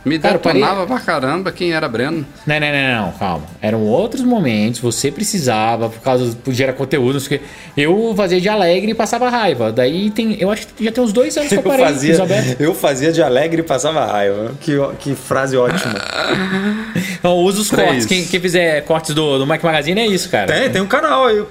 Me detonava pra caramba quem era Breno.
Não, não, não, não, calma. Eram outros momentos, você precisava, por causa de gerar conteúdo, porque eu fazia de alegre e passava raiva. Daí tem. Eu acho que já tem uns dois anos que eu parei.
Fazia, eu fazia de alegre e passava raiva. Que, que frase ótima.
então, usa os cortes. Quem, quem, fizer cortes do, do Mac Magazine é isso, cara.
Tem, tem um canal aí.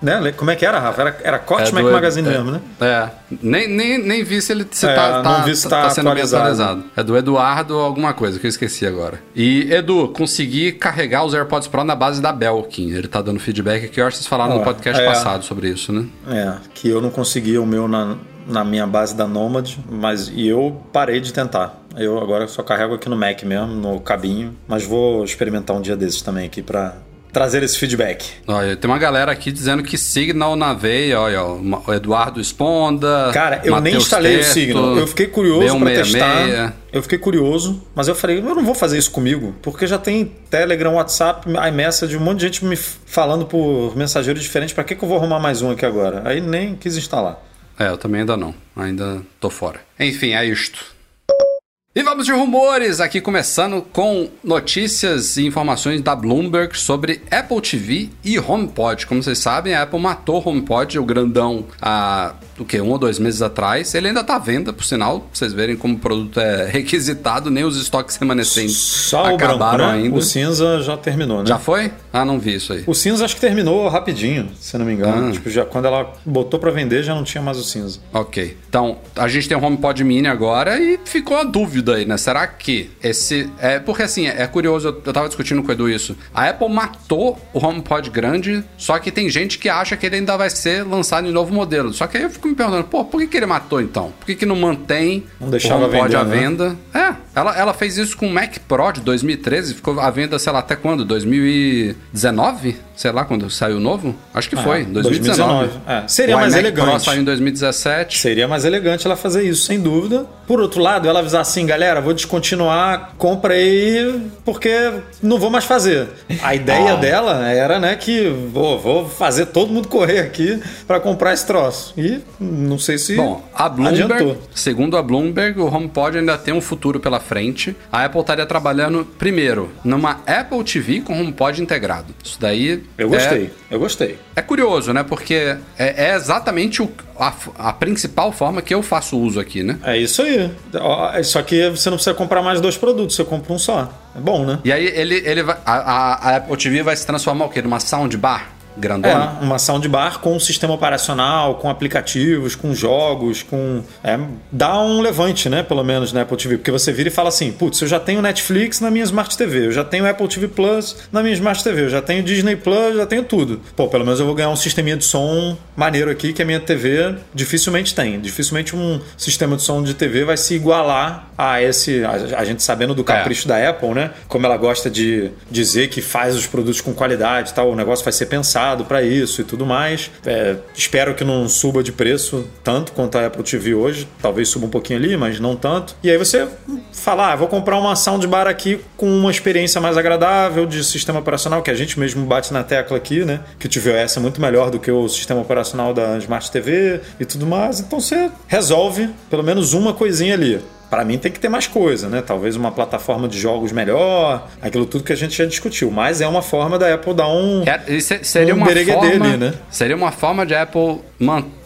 Né? Como é que era, Rafa? Era, era Corte é Mac Magazine
é,
mesmo, né?
É. Nem, nem, nem vi se ele se é, tá, tá, vi se tá, tá sendo atualizado. É do Eduardo alguma coisa, que eu esqueci agora. E, Edu, consegui carregar os AirPods Pro na base da Belkin. Ele tá dando feedback aqui. Eu acho que vocês falaram no podcast é, passado sobre isso, né?
É, que eu não consegui o meu na, na minha base da Nomad, mas e eu parei de tentar. Eu agora só carrego aqui no Mac mesmo, no cabinho, mas vou experimentar um dia desses também aqui para trazer esse feedback.
Olha, tem uma galera aqui dizendo que Signal na veia, olha, o Eduardo Esponda.
Cara, eu Mateus nem instalei Teto, o Signal. Eu fiquei curioso para testar. Eu fiquei curioso, mas eu falei, eu não vou fazer isso comigo, porque já tem Telegram, WhatsApp, iMessage, um monte de gente me falando por mensageiro diferente. Para que, que eu vou arrumar mais um aqui agora? Aí nem quis instalar.
É, eu também ainda não. Ainda tô fora. Enfim, é isto. E vamos de rumores, aqui começando com notícias e informações da Bloomberg sobre Apple TV e HomePod. Como vocês sabem, a Apple matou o HomePod, o grandão, há o que, um ou dois meses atrás. Ele ainda está à venda, por sinal, pra vocês verem como o produto é requisitado, nem os estoques remanescentes Só acabaram
o branco, né?
ainda.
O cinza já terminou, né?
Já foi? Ah, não vi isso aí.
O cinza acho que terminou rapidinho, se não me engano. Ah. Tipo, já, quando ela botou para vender, já não tinha mais o cinza.
Ok. Então, a gente tem o HomePod Mini agora e ficou a dúvida aí, né? Será que esse. É, porque assim, é curioso, eu, eu tava discutindo com o Edu isso. A Apple matou o HomePod grande, só que tem gente que acha que ele ainda vai ser lançado em novo modelo. Só que aí eu fico me perguntando, pô, por que, que ele matou então? Por que, que não mantém
não deixava o HomePod
à né? venda? É, ela, ela fez isso com o Mac Pro de 2013, ficou à venda, sei lá, até quando? 2019? Sei lá, quando saiu o novo? Acho que ah, foi, 2019. 2019.
É. Seria o mais
iMac
elegante. Pro
saiu em 2017.
Seria mais elegante ela fazer isso, sem dúvida. Por outro lado, ela avisar assim, galera, vou descontinuar, compra aí, porque não vou mais fazer. A ideia ah. dela era, né, que vou, vou fazer todo mundo correr aqui para comprar esse troço. E não sei se
Bom, a Bloomberg, adiantou. segundo a Bloomberg, o HomePod ainda tem um futuro pela frente. A Apple estaria trabalhando primeiro numa Apple TV com HomePod integrado. Isso daí
Eu gostei. É, eu gostei.
É curioso, né? Porque é, é exatamente o, a, a, principal forma que eu faço uso aqui, né?
É isso aí. Só que você não precisa comprar mais dois produtos, você compra um só. É bom, né?
E aí ele, ele vai, a, a, a Apple TV vai se transformar o quê? Numa soundbar? Grandona?
É, uma soundbar com um sistema operacional, com aplicativos, com jogos, com. É, dá um levante, né? Pelo menos na Apple TV. Porque você vira e fala assim: putz, eu já tenho Netflix na minha Smart TV, eu já tenho Apple TV Plus na minha Smart TV, eu já tenho Disney Plus, já tenho tudo. Pô, pelo menos eu vou ganhar um sisteminha de som maneiro aqui que a minha TV dificilmente tem. Dificilmente um sistema de som de TV vai se igualar a esse. A, gente sabendo do capricho é. da Apple, né? Como ela gosta de dizer que faz os produtos com qualidade e tal, o negócio vai ser pensado para isso e tudo mais. É, espero que não suba de preço tanto quanto a Apple TV hoje. Talvez suba um pouquinho ali, mas não tanto. E aí você fala, ah, vou comprar uma soundbar aqui com uma experiência mais agradável de sistema operacional, que a gente mesmo bate na tecla aqui, né? Que o tvOS é muito melhor do que o sistema operacional da Smart TV e tudo mais. Então você resolve pelo menos uma coisinha ali. Para mim tem que ter mais coisa, né? Talvez uma plataforma de jogos melhor, aquilo tudo que a gente já discutiu. Mas é uma forma da Apple dar um.
É, seria
um
uma forma,
dele, né?
Seria uma forma de Apple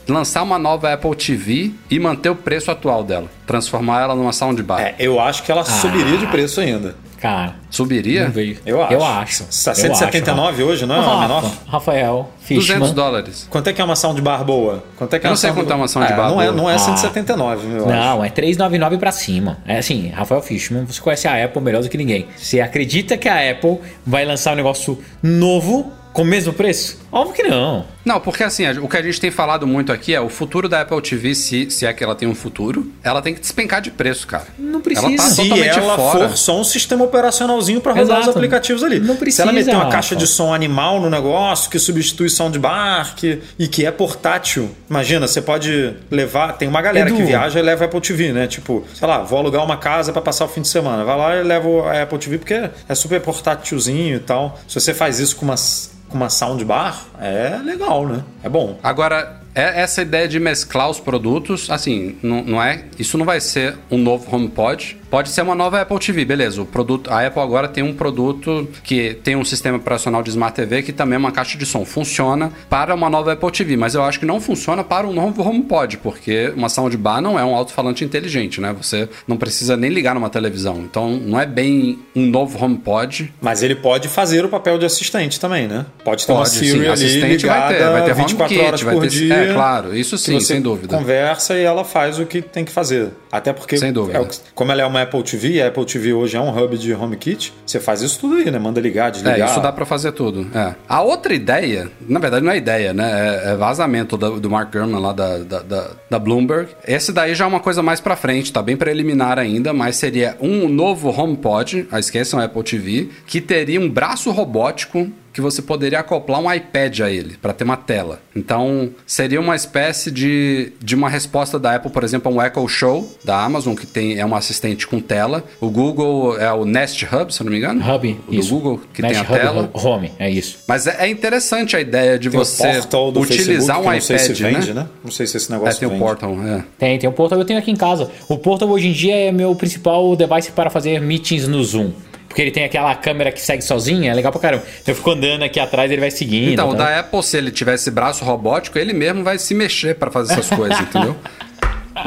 lançar uma nova Apple TV e manter o preço atual dela. Transformar ela numa soundbar.
É, eu acho que ela ah. subiria de preço ainda.
Cara.
Subiria?
Não veio. Eu acho. Eu acho.
Está 179 acho, hoje, não é? Rafa, menor?
Rafael,
Fishman. 200 dólares.
Quanto é que é uma soundbar boa? Quanto é que é
eu não sei quanto é uma soundbar
é, não
boa.
É, não é 179, eu
Não,
acho.
é 399 pra cima. É assim, Rafael Fishman, você conhece a Apple melhor do que ninguém. Você acredita que a Apple vai lançar um negócio novo com o mesmo preço? Óbvio que não.
Não, porque assim, o que a gente tem falado muito aqui é o futuro da Apple TV, se, se é que ela tem um futuro, ela tem que despencar de preço, cara.
Não precisa.
Ela tá se totalmente ela fora. for só um sistema operacionalzinho para rodar Exato. os aplicativos ali.
Não precisa.
Se ela meter uma caixa de som animal no negócio que substitui soundbar que, e que é portátil, imagina, você pode levar. Tem uma galera Edu. que viaja e leva a Apple TV, né? Tipo, sei lá, vou alugar uma casa para passar o fim de semana. Vai lá e leva a Apple TV porque é super portátilzinho e tal. Se você faz isso com umas com uma soundbar, é legal, né? É bom.
Agora, é essa ideia de mesclar os produtos, assim, não, não é. Isso não vai ser um novo HomePod. Pode ser uma nova Apple TV, beleza. O produto, a Apple agora tem um produto que tem um sistema operacional de Smart TV que também é uma caixa de som. Funciona para uma nova Apple TV, mas eu acho que não funciona para um novo HomePod, porque uma soundbar não é um alto-falante inteligente, né? Você não precisa nem ligar numa televisão. Então não é bem um novo HomePod.
Mas ele pode fazer o papel de assistente também, né? Pode ter
pode,
uma Siri
sim.
ali
assistente
ligada
vai ter, vai ter
24
HomeKit,
horas
vai
por
ter,
dia.
É, claro, isso sim, sem dúvida.
Conversa e ela faz o que tem que fazer. Até porque,
sem dúvida.
É, como ela é uma Apple TV, a Apple TV hoje é um hub de HomeKit, você faz isso tudo aí, né? Manda ligar, desligar.
É, isso dá para fazer tudo. É. A outra ideia, na verdade não é ideia, né? É, é vazamento do, do, Mark Gurman lá da, da, da, da, Bloomberg. Esse daí já é uma coisa mais para frente, tá bem preliminar ainda, mas seria um novo HomePod, ah, esqueçam Apple TV, que teria um braço robótico que você poderia acoplar um iPad a ele para ter uma tela. Então, seria uma espécie de, de uma resposta da Apple, por exemplo, a um Echo Show da Amazon, que tem é um assistente com tela. O Google é o Nest Hub, se eu não me engano.
Hub,
o
isso.
do Google, que
Nest
tem a
Hub
tela.
Home, é isso.
Mas é, é interessante a ideia de
tem
você utilizar
Facebook,
um iPad,
se vende,
né?
né? Não sei se esse negócio
é, tem
vende.
o Portal, é.
Tem, tem o Portal, eu tenho aqui em casa. O Portal hoje em dia é meu principal device para fazer meetings no Zoom. Porque ele tem aquela câmera que segue sozinha, é legal pra caramba. Eu fico andando aqui atrás ele vai seguindo.
Então,
tá?
o da Apple, se ele tivesse braço robótico, ele mesmo vai se mexer para fazer essas coisas, entendeu?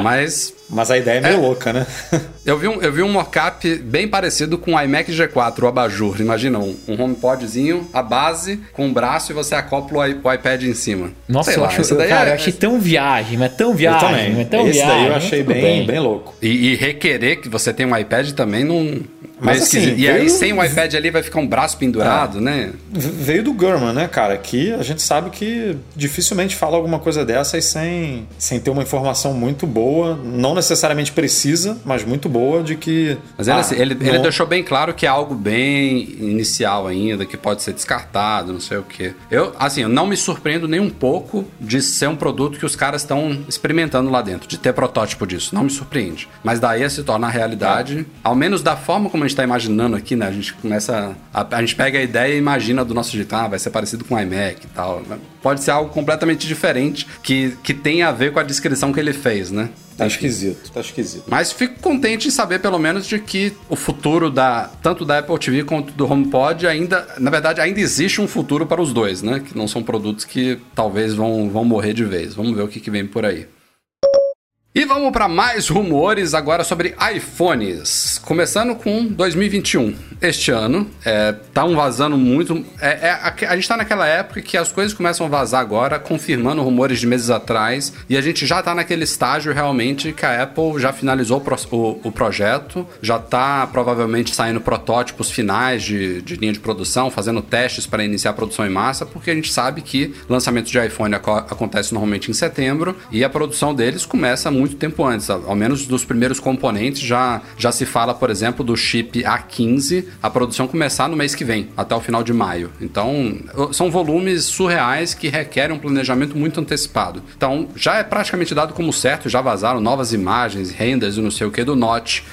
Mas.
Mas a ideia é meio é, louca, né?
eu vi um, eu vi um mockup bem parecido com o iMac G4, o abajur. Imagina, um, um HomePodzinho, a base, com um braço e você acopla o, o iPad em cima.
Nossa, Sei eu, lá, acho, daí cara, é, eu achei tão viagem, mas tão viagem. Eu também. tão
esse
viagem,
daí eu achei bem, bem, bem. louco.
E, e, requerer que você tenha um iPad também não,
mas assim,
e aí sem o iPad ali vai ficar um braço pendurado, ah, né?
Veio do Gurman, né, cara? Que a gente sabe que dificilmente fala alguma coisa dessas sem, sem ter uma informação muito boa, não necessariamente precisa, mas muito boa de que.
Mas ele, ah, assim, ele, ele, deixou bem claro que é algo bem inicial ainda, que pode ser descartado, não sei o quê. Eu, assim, eu não me surpreendo nem um pouco de ser um produto que os caras estão experimentando lá dentro, de ter protótipo disso. Não me surpreende. Mas daí a se tornar realidade, ao menos da forma como a gente está imaginando aqui, né? A gente começa. A, a, gente pega a ideia e imagina do nosso jeito, ah, vai ser parecido com o iMac e tal. Pode ser algo completamente diferente que, que tem a ver com a descrição que ele fez, né?
Tá esquisito, tá esquisito.
Mas fico contente em saber, pelo menos, de que o futuro da tanto da Apple TV quanto do HomePod ainda, na verdade, ainda existe um futuro para os dois, né? Que não são produtos que talvez vão, vão morrer de vez. Vamos ver o que, que vem por aí. E vamos para mais rumores agora sobre iPhones. Começando com 2021. Este ano, é, vazando muito. É, é, a, a, gente está naquela época que as coisas começam a vazar agora, confirmando rumores de meses atrás. E a gente já está naquele estágio realmente que a Apple já finalizou o, pro, o, o projeto, já está provavelmente saindo protótipos finais de, de linha de produção, fazendo testes para iniciar a produção em massa, porque a gente sabe que lançamento de iPhone acontece normalmente em setembro e a produção deles começa muito muito tempo antes, ao menos dos primeiros componentes já, já se fala, por exemplo, do chip A15, a produção começar no mês que vem, até o final de maio. Então, são volumes surreais que requerem um planejamento muito antecipado. Então, já é praticamente dado como certo, já vazaram novas imagens, renders e não sei o que do Note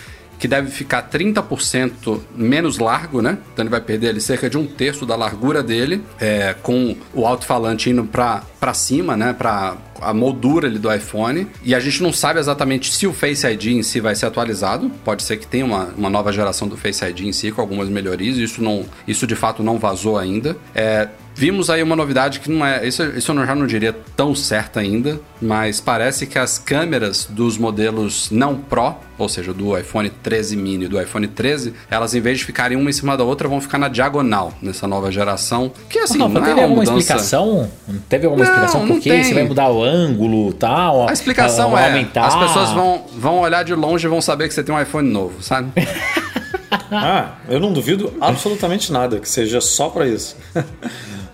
que deve ficar 30% menos largo, né? Então ele vai perder ali cerca de um terço da largura dele, é, com o alto-falante indo para cima, né? Para a moldura ali do iPhone. E a gente não sabe exatamente se o Face ID em si vai ser atualizado. Pode ser que tenha uma, uma nova geração do Face ID em si, com algumas melhorias. Isso, não, isso de fato não vazou ainda. É, Vimos aí uma novidade que não é. Isso, isso eu já não diria tão certa ainda, mas parece que as câmeras dos modelos não Pro, ou seja, do iPhone 13 mini e do iPhone 13, elas em vez de ficarem uma em cima da outra, vão ficar na diagonal nessa nova geração. Que assim, não,
não
teve
é alguma
mudança...
explicação? Teve alguma não, explicação por que você vai mudar o ângulo tal?
A explicação é: aumentar. as pessoas vão, vão olhar de longe e vão saber que você tem um iPhone novo, sabe?
ah, eu não duvido absolutamente nada que seja só para isso.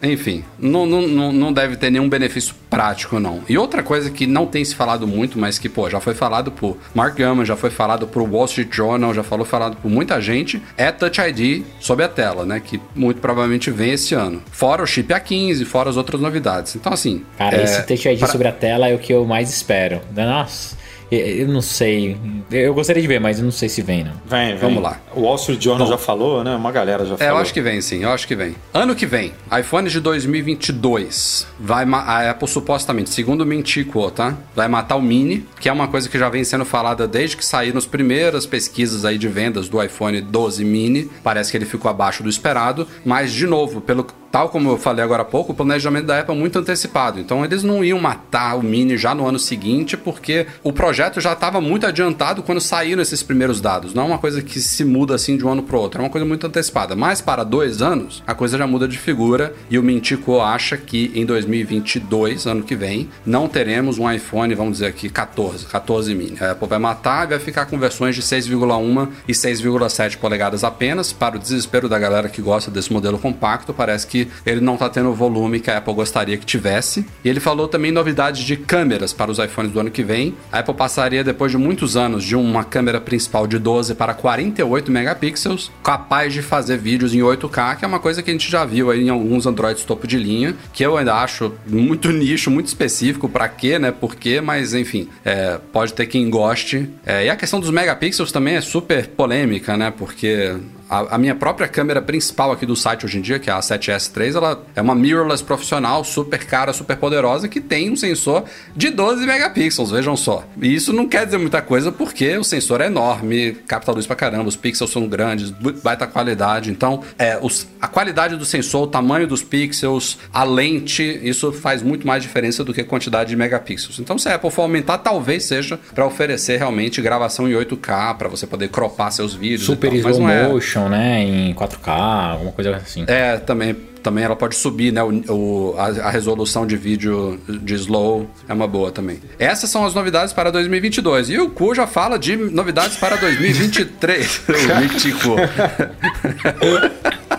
Enfim, não, não, não deve ter nenhum benefício prático, não. E outra coisa que não tem se falado muito, mas que, pô, já foi falado por Mark Gurman, já foi falado por Wall Street Journal, já falou falado por muita gente, é Touch ID sob a tela, né? Que muito provavelmente vem esse ano. Fora o chip A15, fora as outras novidades. Então, assim.
Cara, é, esse Touch ID pra... sobre a tela é o que eu mais espero. Nossa. Eu não sei. Eu gostaria de ver, mas eu não sei se vem, não.
Vem, vem. Vamos lá. O Wall Street Journal Bom, já falou, né? Uma galera já
é,
falou.
eu acho que vem, sim. Eu acho que vem. Ano que vem, iPhone de 2022. Vai a Apple supostamente, segundo o Mintico, tá? Vai matar o Mini, que é uma coisa que já vem sendo falada desde que saíram as primeiras pesquisas aí de vendas do iPhone 12 Mini. Parece que ele ficou abaixo do esperado, mas de novo, pelo tal como eu falei agora há pouco, o planejamento da Apple é muito antecipado. Então eles não iam matar o Mini já no ano seguinte, porque o projeto já estava muito adiantado quando saíram esses primeiros dados. Não é uma coisa que se muda assim de um ano para outro, é uma coisa muito antecipada. Mas para dois anos, a coisa já muda de figura e o Mintico acha que em 2022, ano que vem, não teremos um iPhone, vamos dizer aqui, 14, 14 mini. A Apple vai matar e vai ficar com versões de 6,1 e 6,7 polegadas apenas, para o desespero da galera que gosta desse modelo compacto. Parece que que ele não está tendo o volume que a Apple gostaria que tivesse. E ele falou também novidades de câmeras para os iPhones do ano que vem. A Apple passaria depois de muitos anos de uma câmera principal de 12 para 48 megapixels, capaz de fazer vídeos em 8K, que é uma coisa que a gente já viu aí em alguns Androids topo de linha, que eu ainda acho muito nicho, muito específico para quê, né? Por quê, mas enfim, é, pode ter quem goste. É, e a questão dos megapixels também é super polêmica, né? Porque a, a, minha própria câmera principal aqui do site hoje em dia, que é a 7S3, ela é uma mirrorless profissional, super cara, super poderosa, que tem um sensor de 12 megapixels, vejam só. E isso não quer dizer muita coisa porque o sensor é enorme, capta luz pra caramba, os pixels são grandes, baita qualidade. Então, é, os, a qualidade do sensor, o tamanho dos pixels, a lente, isso faz muito mais diferença do que a quantidade de megapixels. Então, se a Apple for aumentar, talvez seja para oferecer realmente gravação em 8K, para você poder cropar seus vídeos.
Super slow motion. É resolution, né? Em 4K, alguma coisa assim.
É, também, também ela pode subir, né? O, o a, a, resolução de vídeo de slow é uma boa também. Essas são as novidades para 2022. E o Cu já fala de novidades para 2023. o Mítico.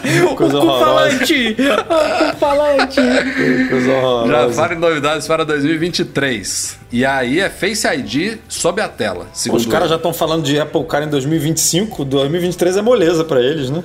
Coisa o falante! O falante!
Coisa horrorosa. Já fala em novidades para 2023. E aí é Face ID sob a tela.
Os caras já estão falando de Apple Car em 2025. 2023 é moleza para eles, né?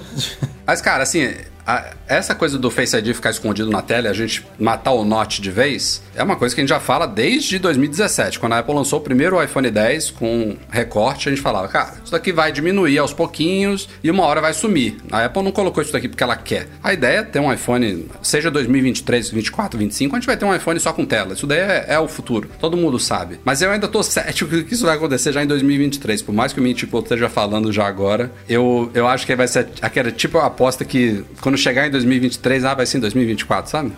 Mas, cara, assim, a, essa coisa do Face ID ficar escondido na tela e a gente matar o Note de vez é uma coisa que a gente já fala desde 2017, quando a Apple lançou o primeiro iPhone 10 com recorte, a gente falava, cara, isso daqui vai diminuir aos pouquinhos e uma hora vai sumir. A Apple não colocou isso daqui porque ela quer. A ideia é ter um iPhone, seja 2023, 24, 25, a gente vai ter um iPhone só com tela. Isso daí é, é o futuro. Todo mundo sabe. Mas eu ainda tô cético que isso vai acontecer já em 2023. Por mais que o Mintico esteja falando já agora, eu, eu acho que vai ser aquela tipo aposta que quando chegar em 2023, ah, vai ser em 2024, sabe?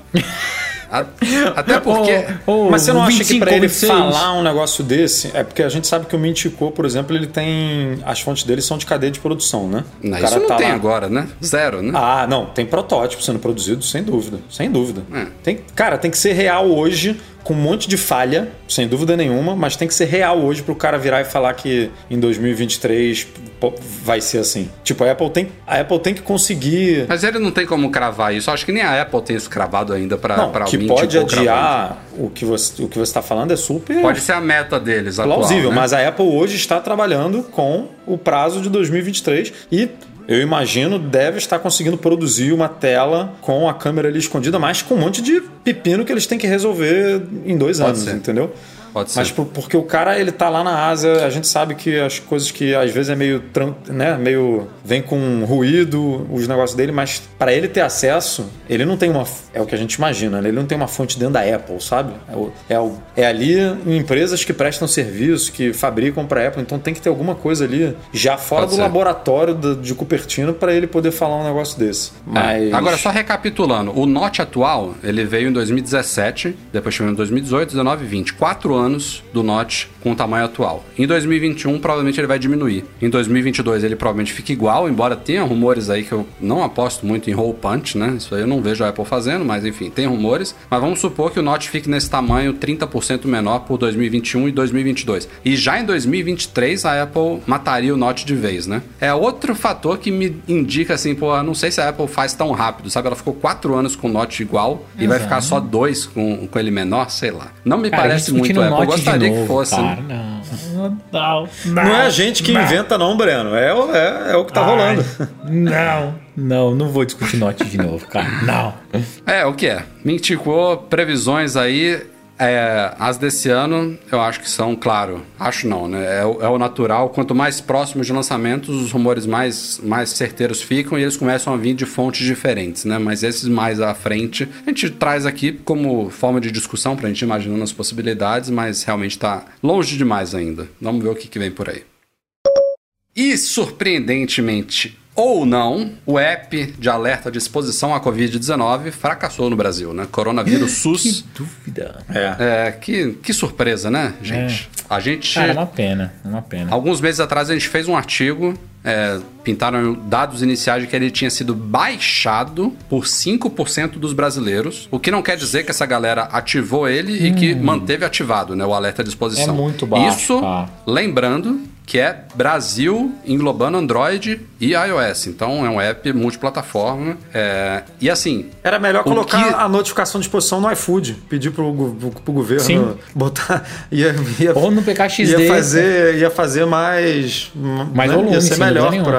Até porque.
Oh, oh, mas você não acha que para ele falar um negócio desse, é porque a gente sabe que o Mintico, por exemplo, ele tem. As fontes dele são de cadeia de produção, né?
Não, isso não tá tem lá... agora, né? Zero, né?
Ah, não. Tem protótipo sendo produzido, sem dúvida. Sem dúvida. É. Tem, cara, tem que ser real hoje com um monte de falha, sem dúvida nenhuma, mas tem que ser real hoje para o cara virar e falar que em 2023 vai ser assim. Tipo, a Apple tem, a Apple tem que conseguir.
Mas ele não tem como cravar isso. Acho que nem a Apple tem isso cravado ainda para
alguém. Que pode tipo, adiar o que você o que você está falando é super.
Pode ser a meta deles.
Plausível,
atual, né?
mas a Apple hoje está trabalhando com o prazo de 2023 e eu imagino, deve estar conseguindo produzir uma tela com a câmera ali escondida, mas com um monte de pepino que eles têm que resolver em dois Pode anos, ser. entendeu?
Pode ser.
Mas por- porque o cara, ele tá lá na Ásia, a gente sabe que as coisas que às vezes é meio, né, meio vem com ruído, os negócios dele, mas para ele ter acesso, ele não tem uma, é o que a gente imagina, né? Ele não tem uma fonte dentro da Apple, sabe? É, o- é, o- é ali em empresas que prestam serviço, que fabricam para Apple, então tem que ter alguma coisa ali já fora
Pode
do
ser.
laboratório do- de Cupertino para ele poder falar um negócio desse. Mas
É. Agora, só recapitulando, o Note atual, ele veio em 2017, depois tivemos em 2018, 19 e 20. Quatro anos do Note com o tamanho atual. Em 2021, provavelmente ele vai diminuir. Em 2022, ele provavelmente fica igual, embora tenha rumores aí que eu não aposto muito em hole punch, né? Isso aí eu não vejo a Apple fazendo, mas enfim, tem rumores. Mas vamos supor que o Note fique nesse tamanho 30% menor por 2021 e 2022. E já em 2023, a Apple mataria o Note de vez, né? É outro fator que me indica assim, pô, eu não sei se a Apple faz tão rápido, sabe? Ela ficou quatro anos com o Note igual e vai ficar só dois com, com ele menor, sei lá. Não me
Cara,
parece muito Eu
Note de
gostaria
novo,
que fosse. né?
Cara, não. Não,
não é a gente que inventa não, Breno, é, o- é, é o que tá
Ai,
rolando.
Não, não, não vou discutir Note de novo, cara. Não.
É, o que é? Minticou previsões aí. É, as desse ano, eu acho que são, claro, acho não, né? É, o- é o natural. Quanto mais próximos de lançamentos, os rumores mais, mais certeiros ficam e eles começam a vir de fontes diferentes, né? Mas esses mais à frente, a gente traz aqui como forma de discussão pra gente imaginando as possibilidades, mas realmente tá longe demais ainda. Vamos ver o que, que vem por aí. E surpreendentemente ou não, o app de alerta de exposição à Covid-19 fracassou no Brasil, né? Coronavírus SUS.
Que dúvida.
É.
É, que, que surpresa, né, gente? A gente.
Cara, é uma pena, é uma pena.
Alguns meses atrás a gente fez um artigo, é, pintaram dados iniciais de que ele tinha sido baixado por 5% dos brasileiros, o que não quer dizer que essa galera ativou ele e que manteve ativado né, o alerta de exposição.
Hum. É muito baixo,
Isso,
tá.
lembrando que é Brasil englobando Android e iOS. Então é um app multiplataforma. é, e assim,
Era melhor colocar
que-
a notificação de exposição no iFood, pedir pro, pro, pro governo
Sim.
botar. Ia, ia,
Ou no PKXD.
ia fazer, ia fazer mais.
Mais
né?
volume,
Ia ser melhor
nenhuma.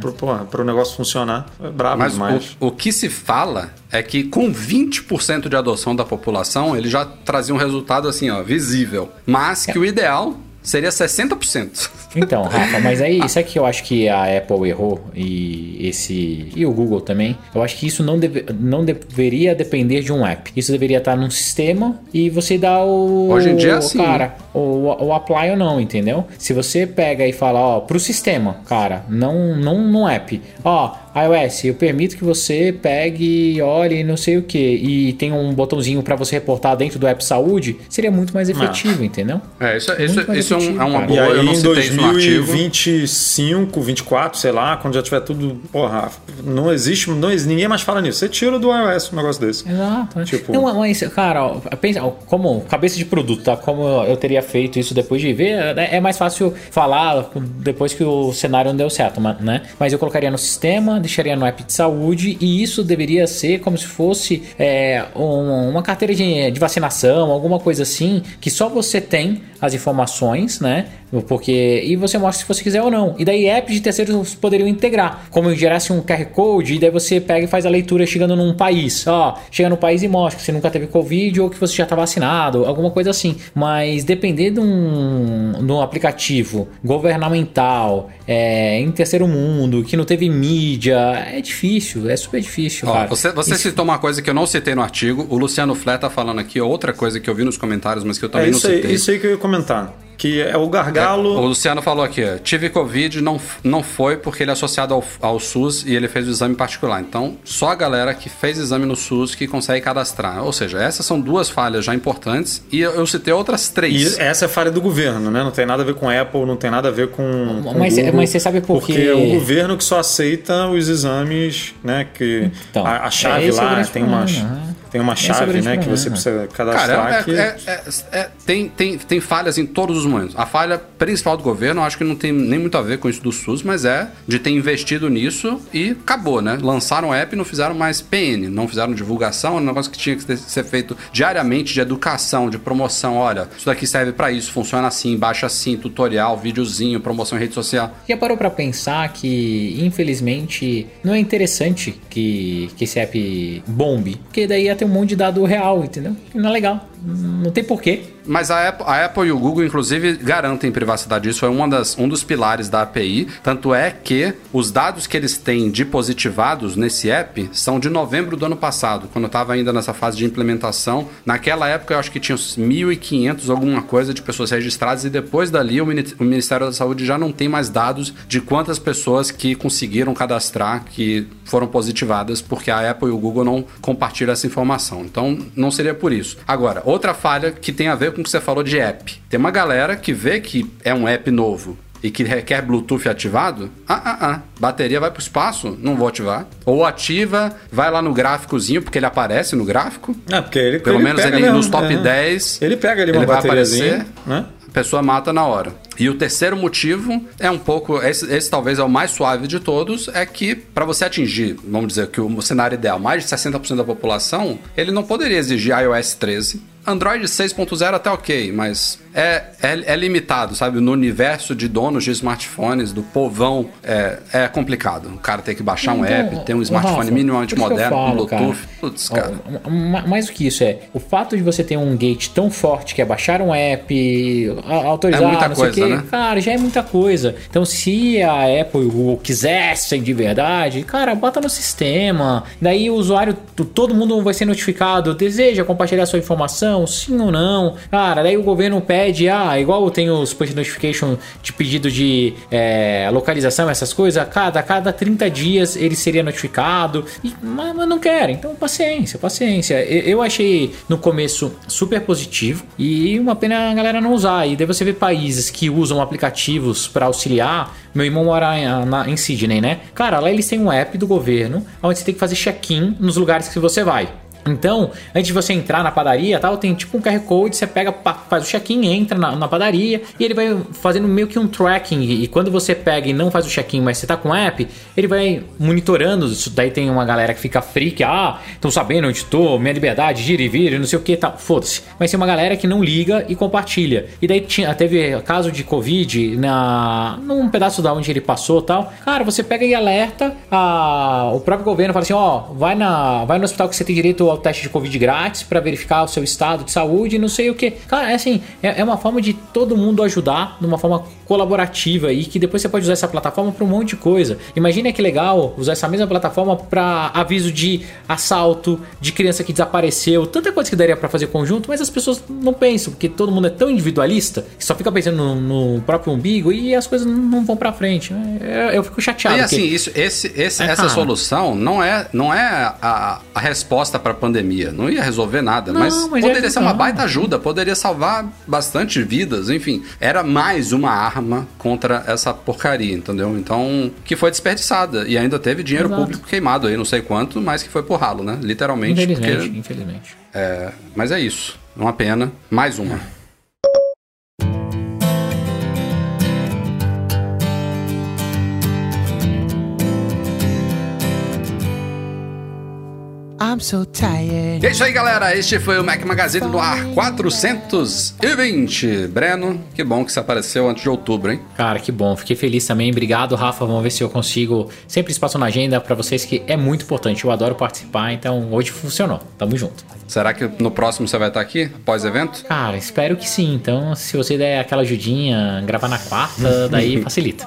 Para pro negócio funcionar. É brabo
Mas
demais.
o, o que se fala é que com 20% de adoção da população, ele já trazia um resultado assim, ó, visível. Mas que o ideal seria 60%.
Então, Rafa, mas aí, isso é que eu acho que a Apple errou e esse e o Google também. Eu acho que isso não, deve, não deveria depender de um app. Isso deveria estar num sistema e você dá o
Hoje em dia é assim,
cara, o, o apply ou não, entendeu? Se você pega e fala, ó, pro sistema, cara, não não no app. Ó, iOS, eu permito que você pegue, olhe, não sei o que, e tem um botãozinho para você reportar dentro do app saúde, seria muito mais efetivo, entendeu?
É, isso,
Muito
isso,
mais
isso é, um-
efetivo,
é uma
cara.
E
boa,
aí,
eu não
em
citei isso no artigo.
2025, 24, sei lá, quando já tiver tudo. Porra, não existe. Não, ninguém mais fala nisso. Você tira do iOS um negócio desse.
Exato.
Tipo-
Não, mas, cara, ó, pensa, ó, como cabeça de produto, tá? Como eu teria feito isso depois de ver, né? é mais fácil falar depois que o cenário não deu certo, né? Mas eu colocaria no sistema, deixaria no app de saúde e isso deveria ser como se fosse é, um- uma carteira de, de vacinação, alguma coisa assim, que só você tem as informações, né? Porque e você mostra se você quiser ou não. E daí apps de terceiros poderiam integrar, como gerasse um QR Code e daí você pega e faz a leitura chegando num país. Ó, chega no país e mostra que você nunca teve Covid ou que você já está vacinado, alguma coisa assim. Mas depender de um, de um aplicativo governamental é, em terceiro mundo que não teve mídia, é difícil, é super difícil,
Ó,
cara.
você você
Isso-
citou uma coisa que eu não citei no artigo. O Luciano Flé tá falando aqui outra coisa que eu vi nos comentários, mas que eu também
É
não citei.
isso aí que eu ia comentar. Que é o gargalo.
O Luciano falou aqui, ó, tive Covid, não, não foi porque ele é associado ao, ao SUS e ele fez o exame particular. Então, só a galera que fez exame no SUS que consegue cadastrar. Ou seja, essas são duas falhas já importantes e eu, eu citei outras
E
três.
essa é falha do governo, né? Não tem nada a ver com Apple, não tem nada a ver com. com
Mas-
Google,
mas você sabe por
Porque
quê?
é o governo que só aceita os exames, né? Que
Então,
a, a chave
esse é
lá tem uma,
problema, né?
Tem uma
é
chave, né? Que você precisa cadastrar.
Cara, é-
que...
é- é- é- tem, tem, tem falhas em todos os momentos. A falha principal do governo, acho que não tem nem muito a ver com isso do SUS, mas é de ter investido nisso e acabou, né? Lançaram o app e não fizeram mais PN, não fizeram divulgação, é um negócio que tinha que ser feito diariamente de educação, de promoção. Olha, isso daqui serve pra isso, funciona assim, baixa assim, tutorial, videozinho, promoção em rede social.
Já parou pra pensar que, infelizmente, não é interessante que, que esse app bombe? Porque daí ia ter um monte de dado real, entendeu? Não é legal. Não tem porquê.
mas a Apple, a Apple e o Google, inclusive, garantem privacidade. Isso é uma das, um dos pilares da API. Tanto é que os dados que eles têm de positivados nesse app são de novembro do ano passado, quando estava ainda nessa fase de implementação. Naquela época, eu acho que tinha uns 1.500, alguma coisa, de pessoas registradas, e depois dali, o Ministério da Saúde já não tem mais dados de quantas pessoas que conseguiram cadastrar, que foram positivadas, porque a Apple e o Google não compartilham essa informação. Então, não seria por isso. Agora, outra falha que tem a ver com o que você falou de app. Tem uma galera que vê que é um app novo e que requer Bluetooth ativado, ah, ah, ah, bateria vai para o espaço, não vou ativar. Ou ativa, vai lá no gráficozinho, porque ele aparece no gráfico.
Ah, porque ele
Pelo
ele
menos ele
mesmo,
nos top
é.
10.
Ele pega ali
ele
uma
vai
bateriazinha,
aparecer,
né?
a pessoa mata na hora. E o terceiro motivo é um pouco, esse, esse talvez é o mais suave de todos, é que para você atingir, vamos dizer que o cenário ideal, mais de 60% da população, ele não poderia exigir iOS 13. Android 6.0 até ok, mas é, é, é, limitado, sabe? No universo de donos de smartphones, do povão, é, é complicado. O cara tem que baixar um
Então,
app, ter um smartphone
Rafa,
minimamente moderno,
falo,
Bluetooth.
cara.
Putz, cara.
ma- Mais do que isso, é o fato de você ter um gate tão forte que é baixar um app, autorizar,
É muita
não
coisa,
sei o quê,
né?
cara, já é muita coisa. Então, se a Apple e o Google quisessem de verdade, cara, bota no sistema. Daí o usuário, todo mundo vai ser notificado, deseja compartilhar sua informação, sim ou não. Cara, daí o governo pede, ah, igual tem os push notification de pedido de é, localização, essas coisas, a cada, a cada 30 dias ele seria notificado, e, mas, mas não querem. Então, paciência, paciência. Eu, eu achei no começo super positivo e uma pena a galera não usar. E daí você vê países que usam aplicativos para auxiliar. Meu irmão mora em, na- em Sydney, né? Cara, lá eles têm um app do governo onde você tem que fazer check-in nos lugares que você vai. Então, antes de você entrar na padaria, tal, tem tipo um QR Code, você pega, faz o check-in, entra na, na padaria e ele vai fazendo meio que um tracking. E quando você pega e não faz o check-in, mas você tá com o app, ele vai monitorando. Isso daí tem uma galera que fica freak, ah, estão sabendo onde tô, minha liberdade, gira e vira, não sei o que tal. Foda-se. Mas tem uma galera que não liga e compartilha. E daí tinha, teve caso de Covid na, num pedaço da onde ele passou tal. Cara, você pega e alerta a, o próprio governo fala assim: ó, vai, na, vai no hospital que você tem direito ao teste de Covid grátis para verificar o seu estado de saúde, não sei o que. Cara, é assim, é, é uma forma de todo mundo ajudar de uma forma colaborativa e que depois você pode usar essa plataforma para um monte de coisa. Imagina que legal usar essa mesma plataforma para aviso de assalto, de criança que desapareceu, tanta coisa que daria para fazer conjunto, mas as pessoas não pensam, porque todo mundo é tão individualista que só fica pensando no, no próprio umbigo e as coisas não vão para frente. Eu, eu fico chateado.
E
porque-
assim, isso, esse, esse-
É,
essa
cara.
solução não é, não é a, a resposta para a pandemia. Não ia resolver nada,
Não,
mas,
mas é
poderia ser uma
ajudar.
baita ajuda, poderia salvar bastante vidas, enfim. Era mais uma arma contra essa porcaria, entendeu? Então, que foi desperdiçada. E ainda teve dinheiro
Exato.
público queimado aí, não sei quanto, mas que foi por ralo, né? Literalmente.
Infelizmente,
porque-
infelizmente.
é, mas é isso. Uma pena. Mais uma.
I'm so tired.
E é isso aí, galera. Este foi o Mac Magazine no ar 420. Breno, que bom que você apareceu antes de outubro, hein?
Cara, que bom. Fiquei feliz também. Obrigado, Rafa. Vamos ver se eu consigo sempre espaço na agenda pra vocês, que é muito importante. Eu adoro participar, então hoje funcionou. Tamo junto.
Será que no próximo você vai estar aqui, pós-evento?
Cara, espero que sim. Então, se você der aquela ajudinha, gravar na quarta, daí facilita.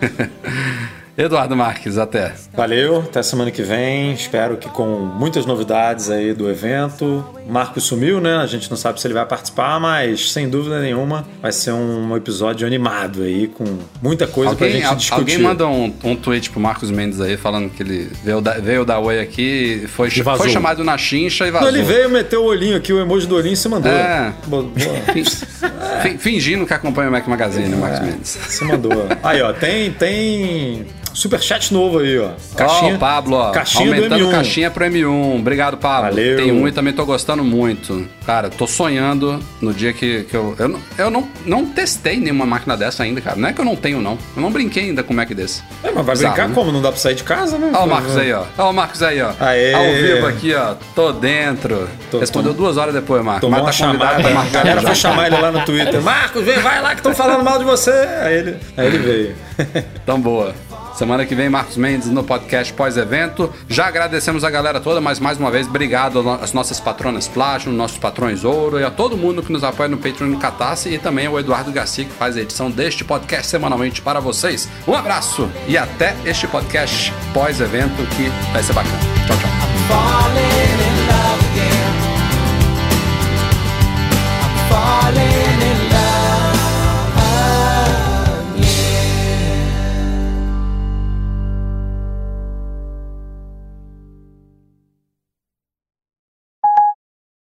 Eduardo Marques, até.
Valeu, até semana que vem. Espero que com muitas novidades aí do evento. O Marco sumiu, né? A gente não sabe se ele vai participar, mas sem dúvida nenhuma vai ser um episódio animado aí, com muita coisa pra
Alguém,
gente
al-
discutir.
alguém manda um, um tweet pro Marcos Mendes aí falando que ele veio da, veio da Oi aqui, foi,
E
foi chamado na chincha e
Não,
vazou.
ele veio, meteu o olhinho aqui, o emoji do olhinho e se mandou.
É.
Bo- boa.
Fin- fin- Fingindo que acompanha o Mac Magazine, o Marcos Mendes.
Se mandou. Aí, ó, tem, tem superchat novo aí, ó.
Ó, o Pablo, ó,
caixinha do
aumentando
M1.
caixinha pro M1. Obrigado, Pablo.
Valeu.
Tem um e também tô gostando muito. Cara, tô sonhando no dia que, que eu. Eu, não, eu não, não testei nenhuma máquina dessa ainda, cara. Não é que eu não tenho, não. Eu não brinquei ainda com o Mac desse.
É, mas vai
Bizarro,
brincar
né?
como? Não dá pra sair de casa, né?
Ó o Marcos aí, ó. Ó o Marcos aí, ó.
Aê.
Ao vivo aqui, ó. Tô dentro.
Tô-
Respondeu
tom-
duas horas depois, Marcos.
Tomou uma
Mas tá convidado
chamada.
pra
A
marcar
galera
já.
foi chamar ele lá no Twitter. Marcos, vem, vai lá que estão falando mal de você. Aí ele, aí ele veio.
Então, boa. Semana que vem, Marcos Mendes no podcast pós-evento. Já agradecemos a galera toda, mas mais uma vez, obrigado às nossas patronas Platinum, nossos patrões Ouro e a todo mundo que nos apoia no Patreon e no Catarse e também ao Eduardo Garcia que faz a edição deste podcast semanalmente para vocês. Um abraço e até este podcast pós-evento que vai ser bacana. Tchau, tchau.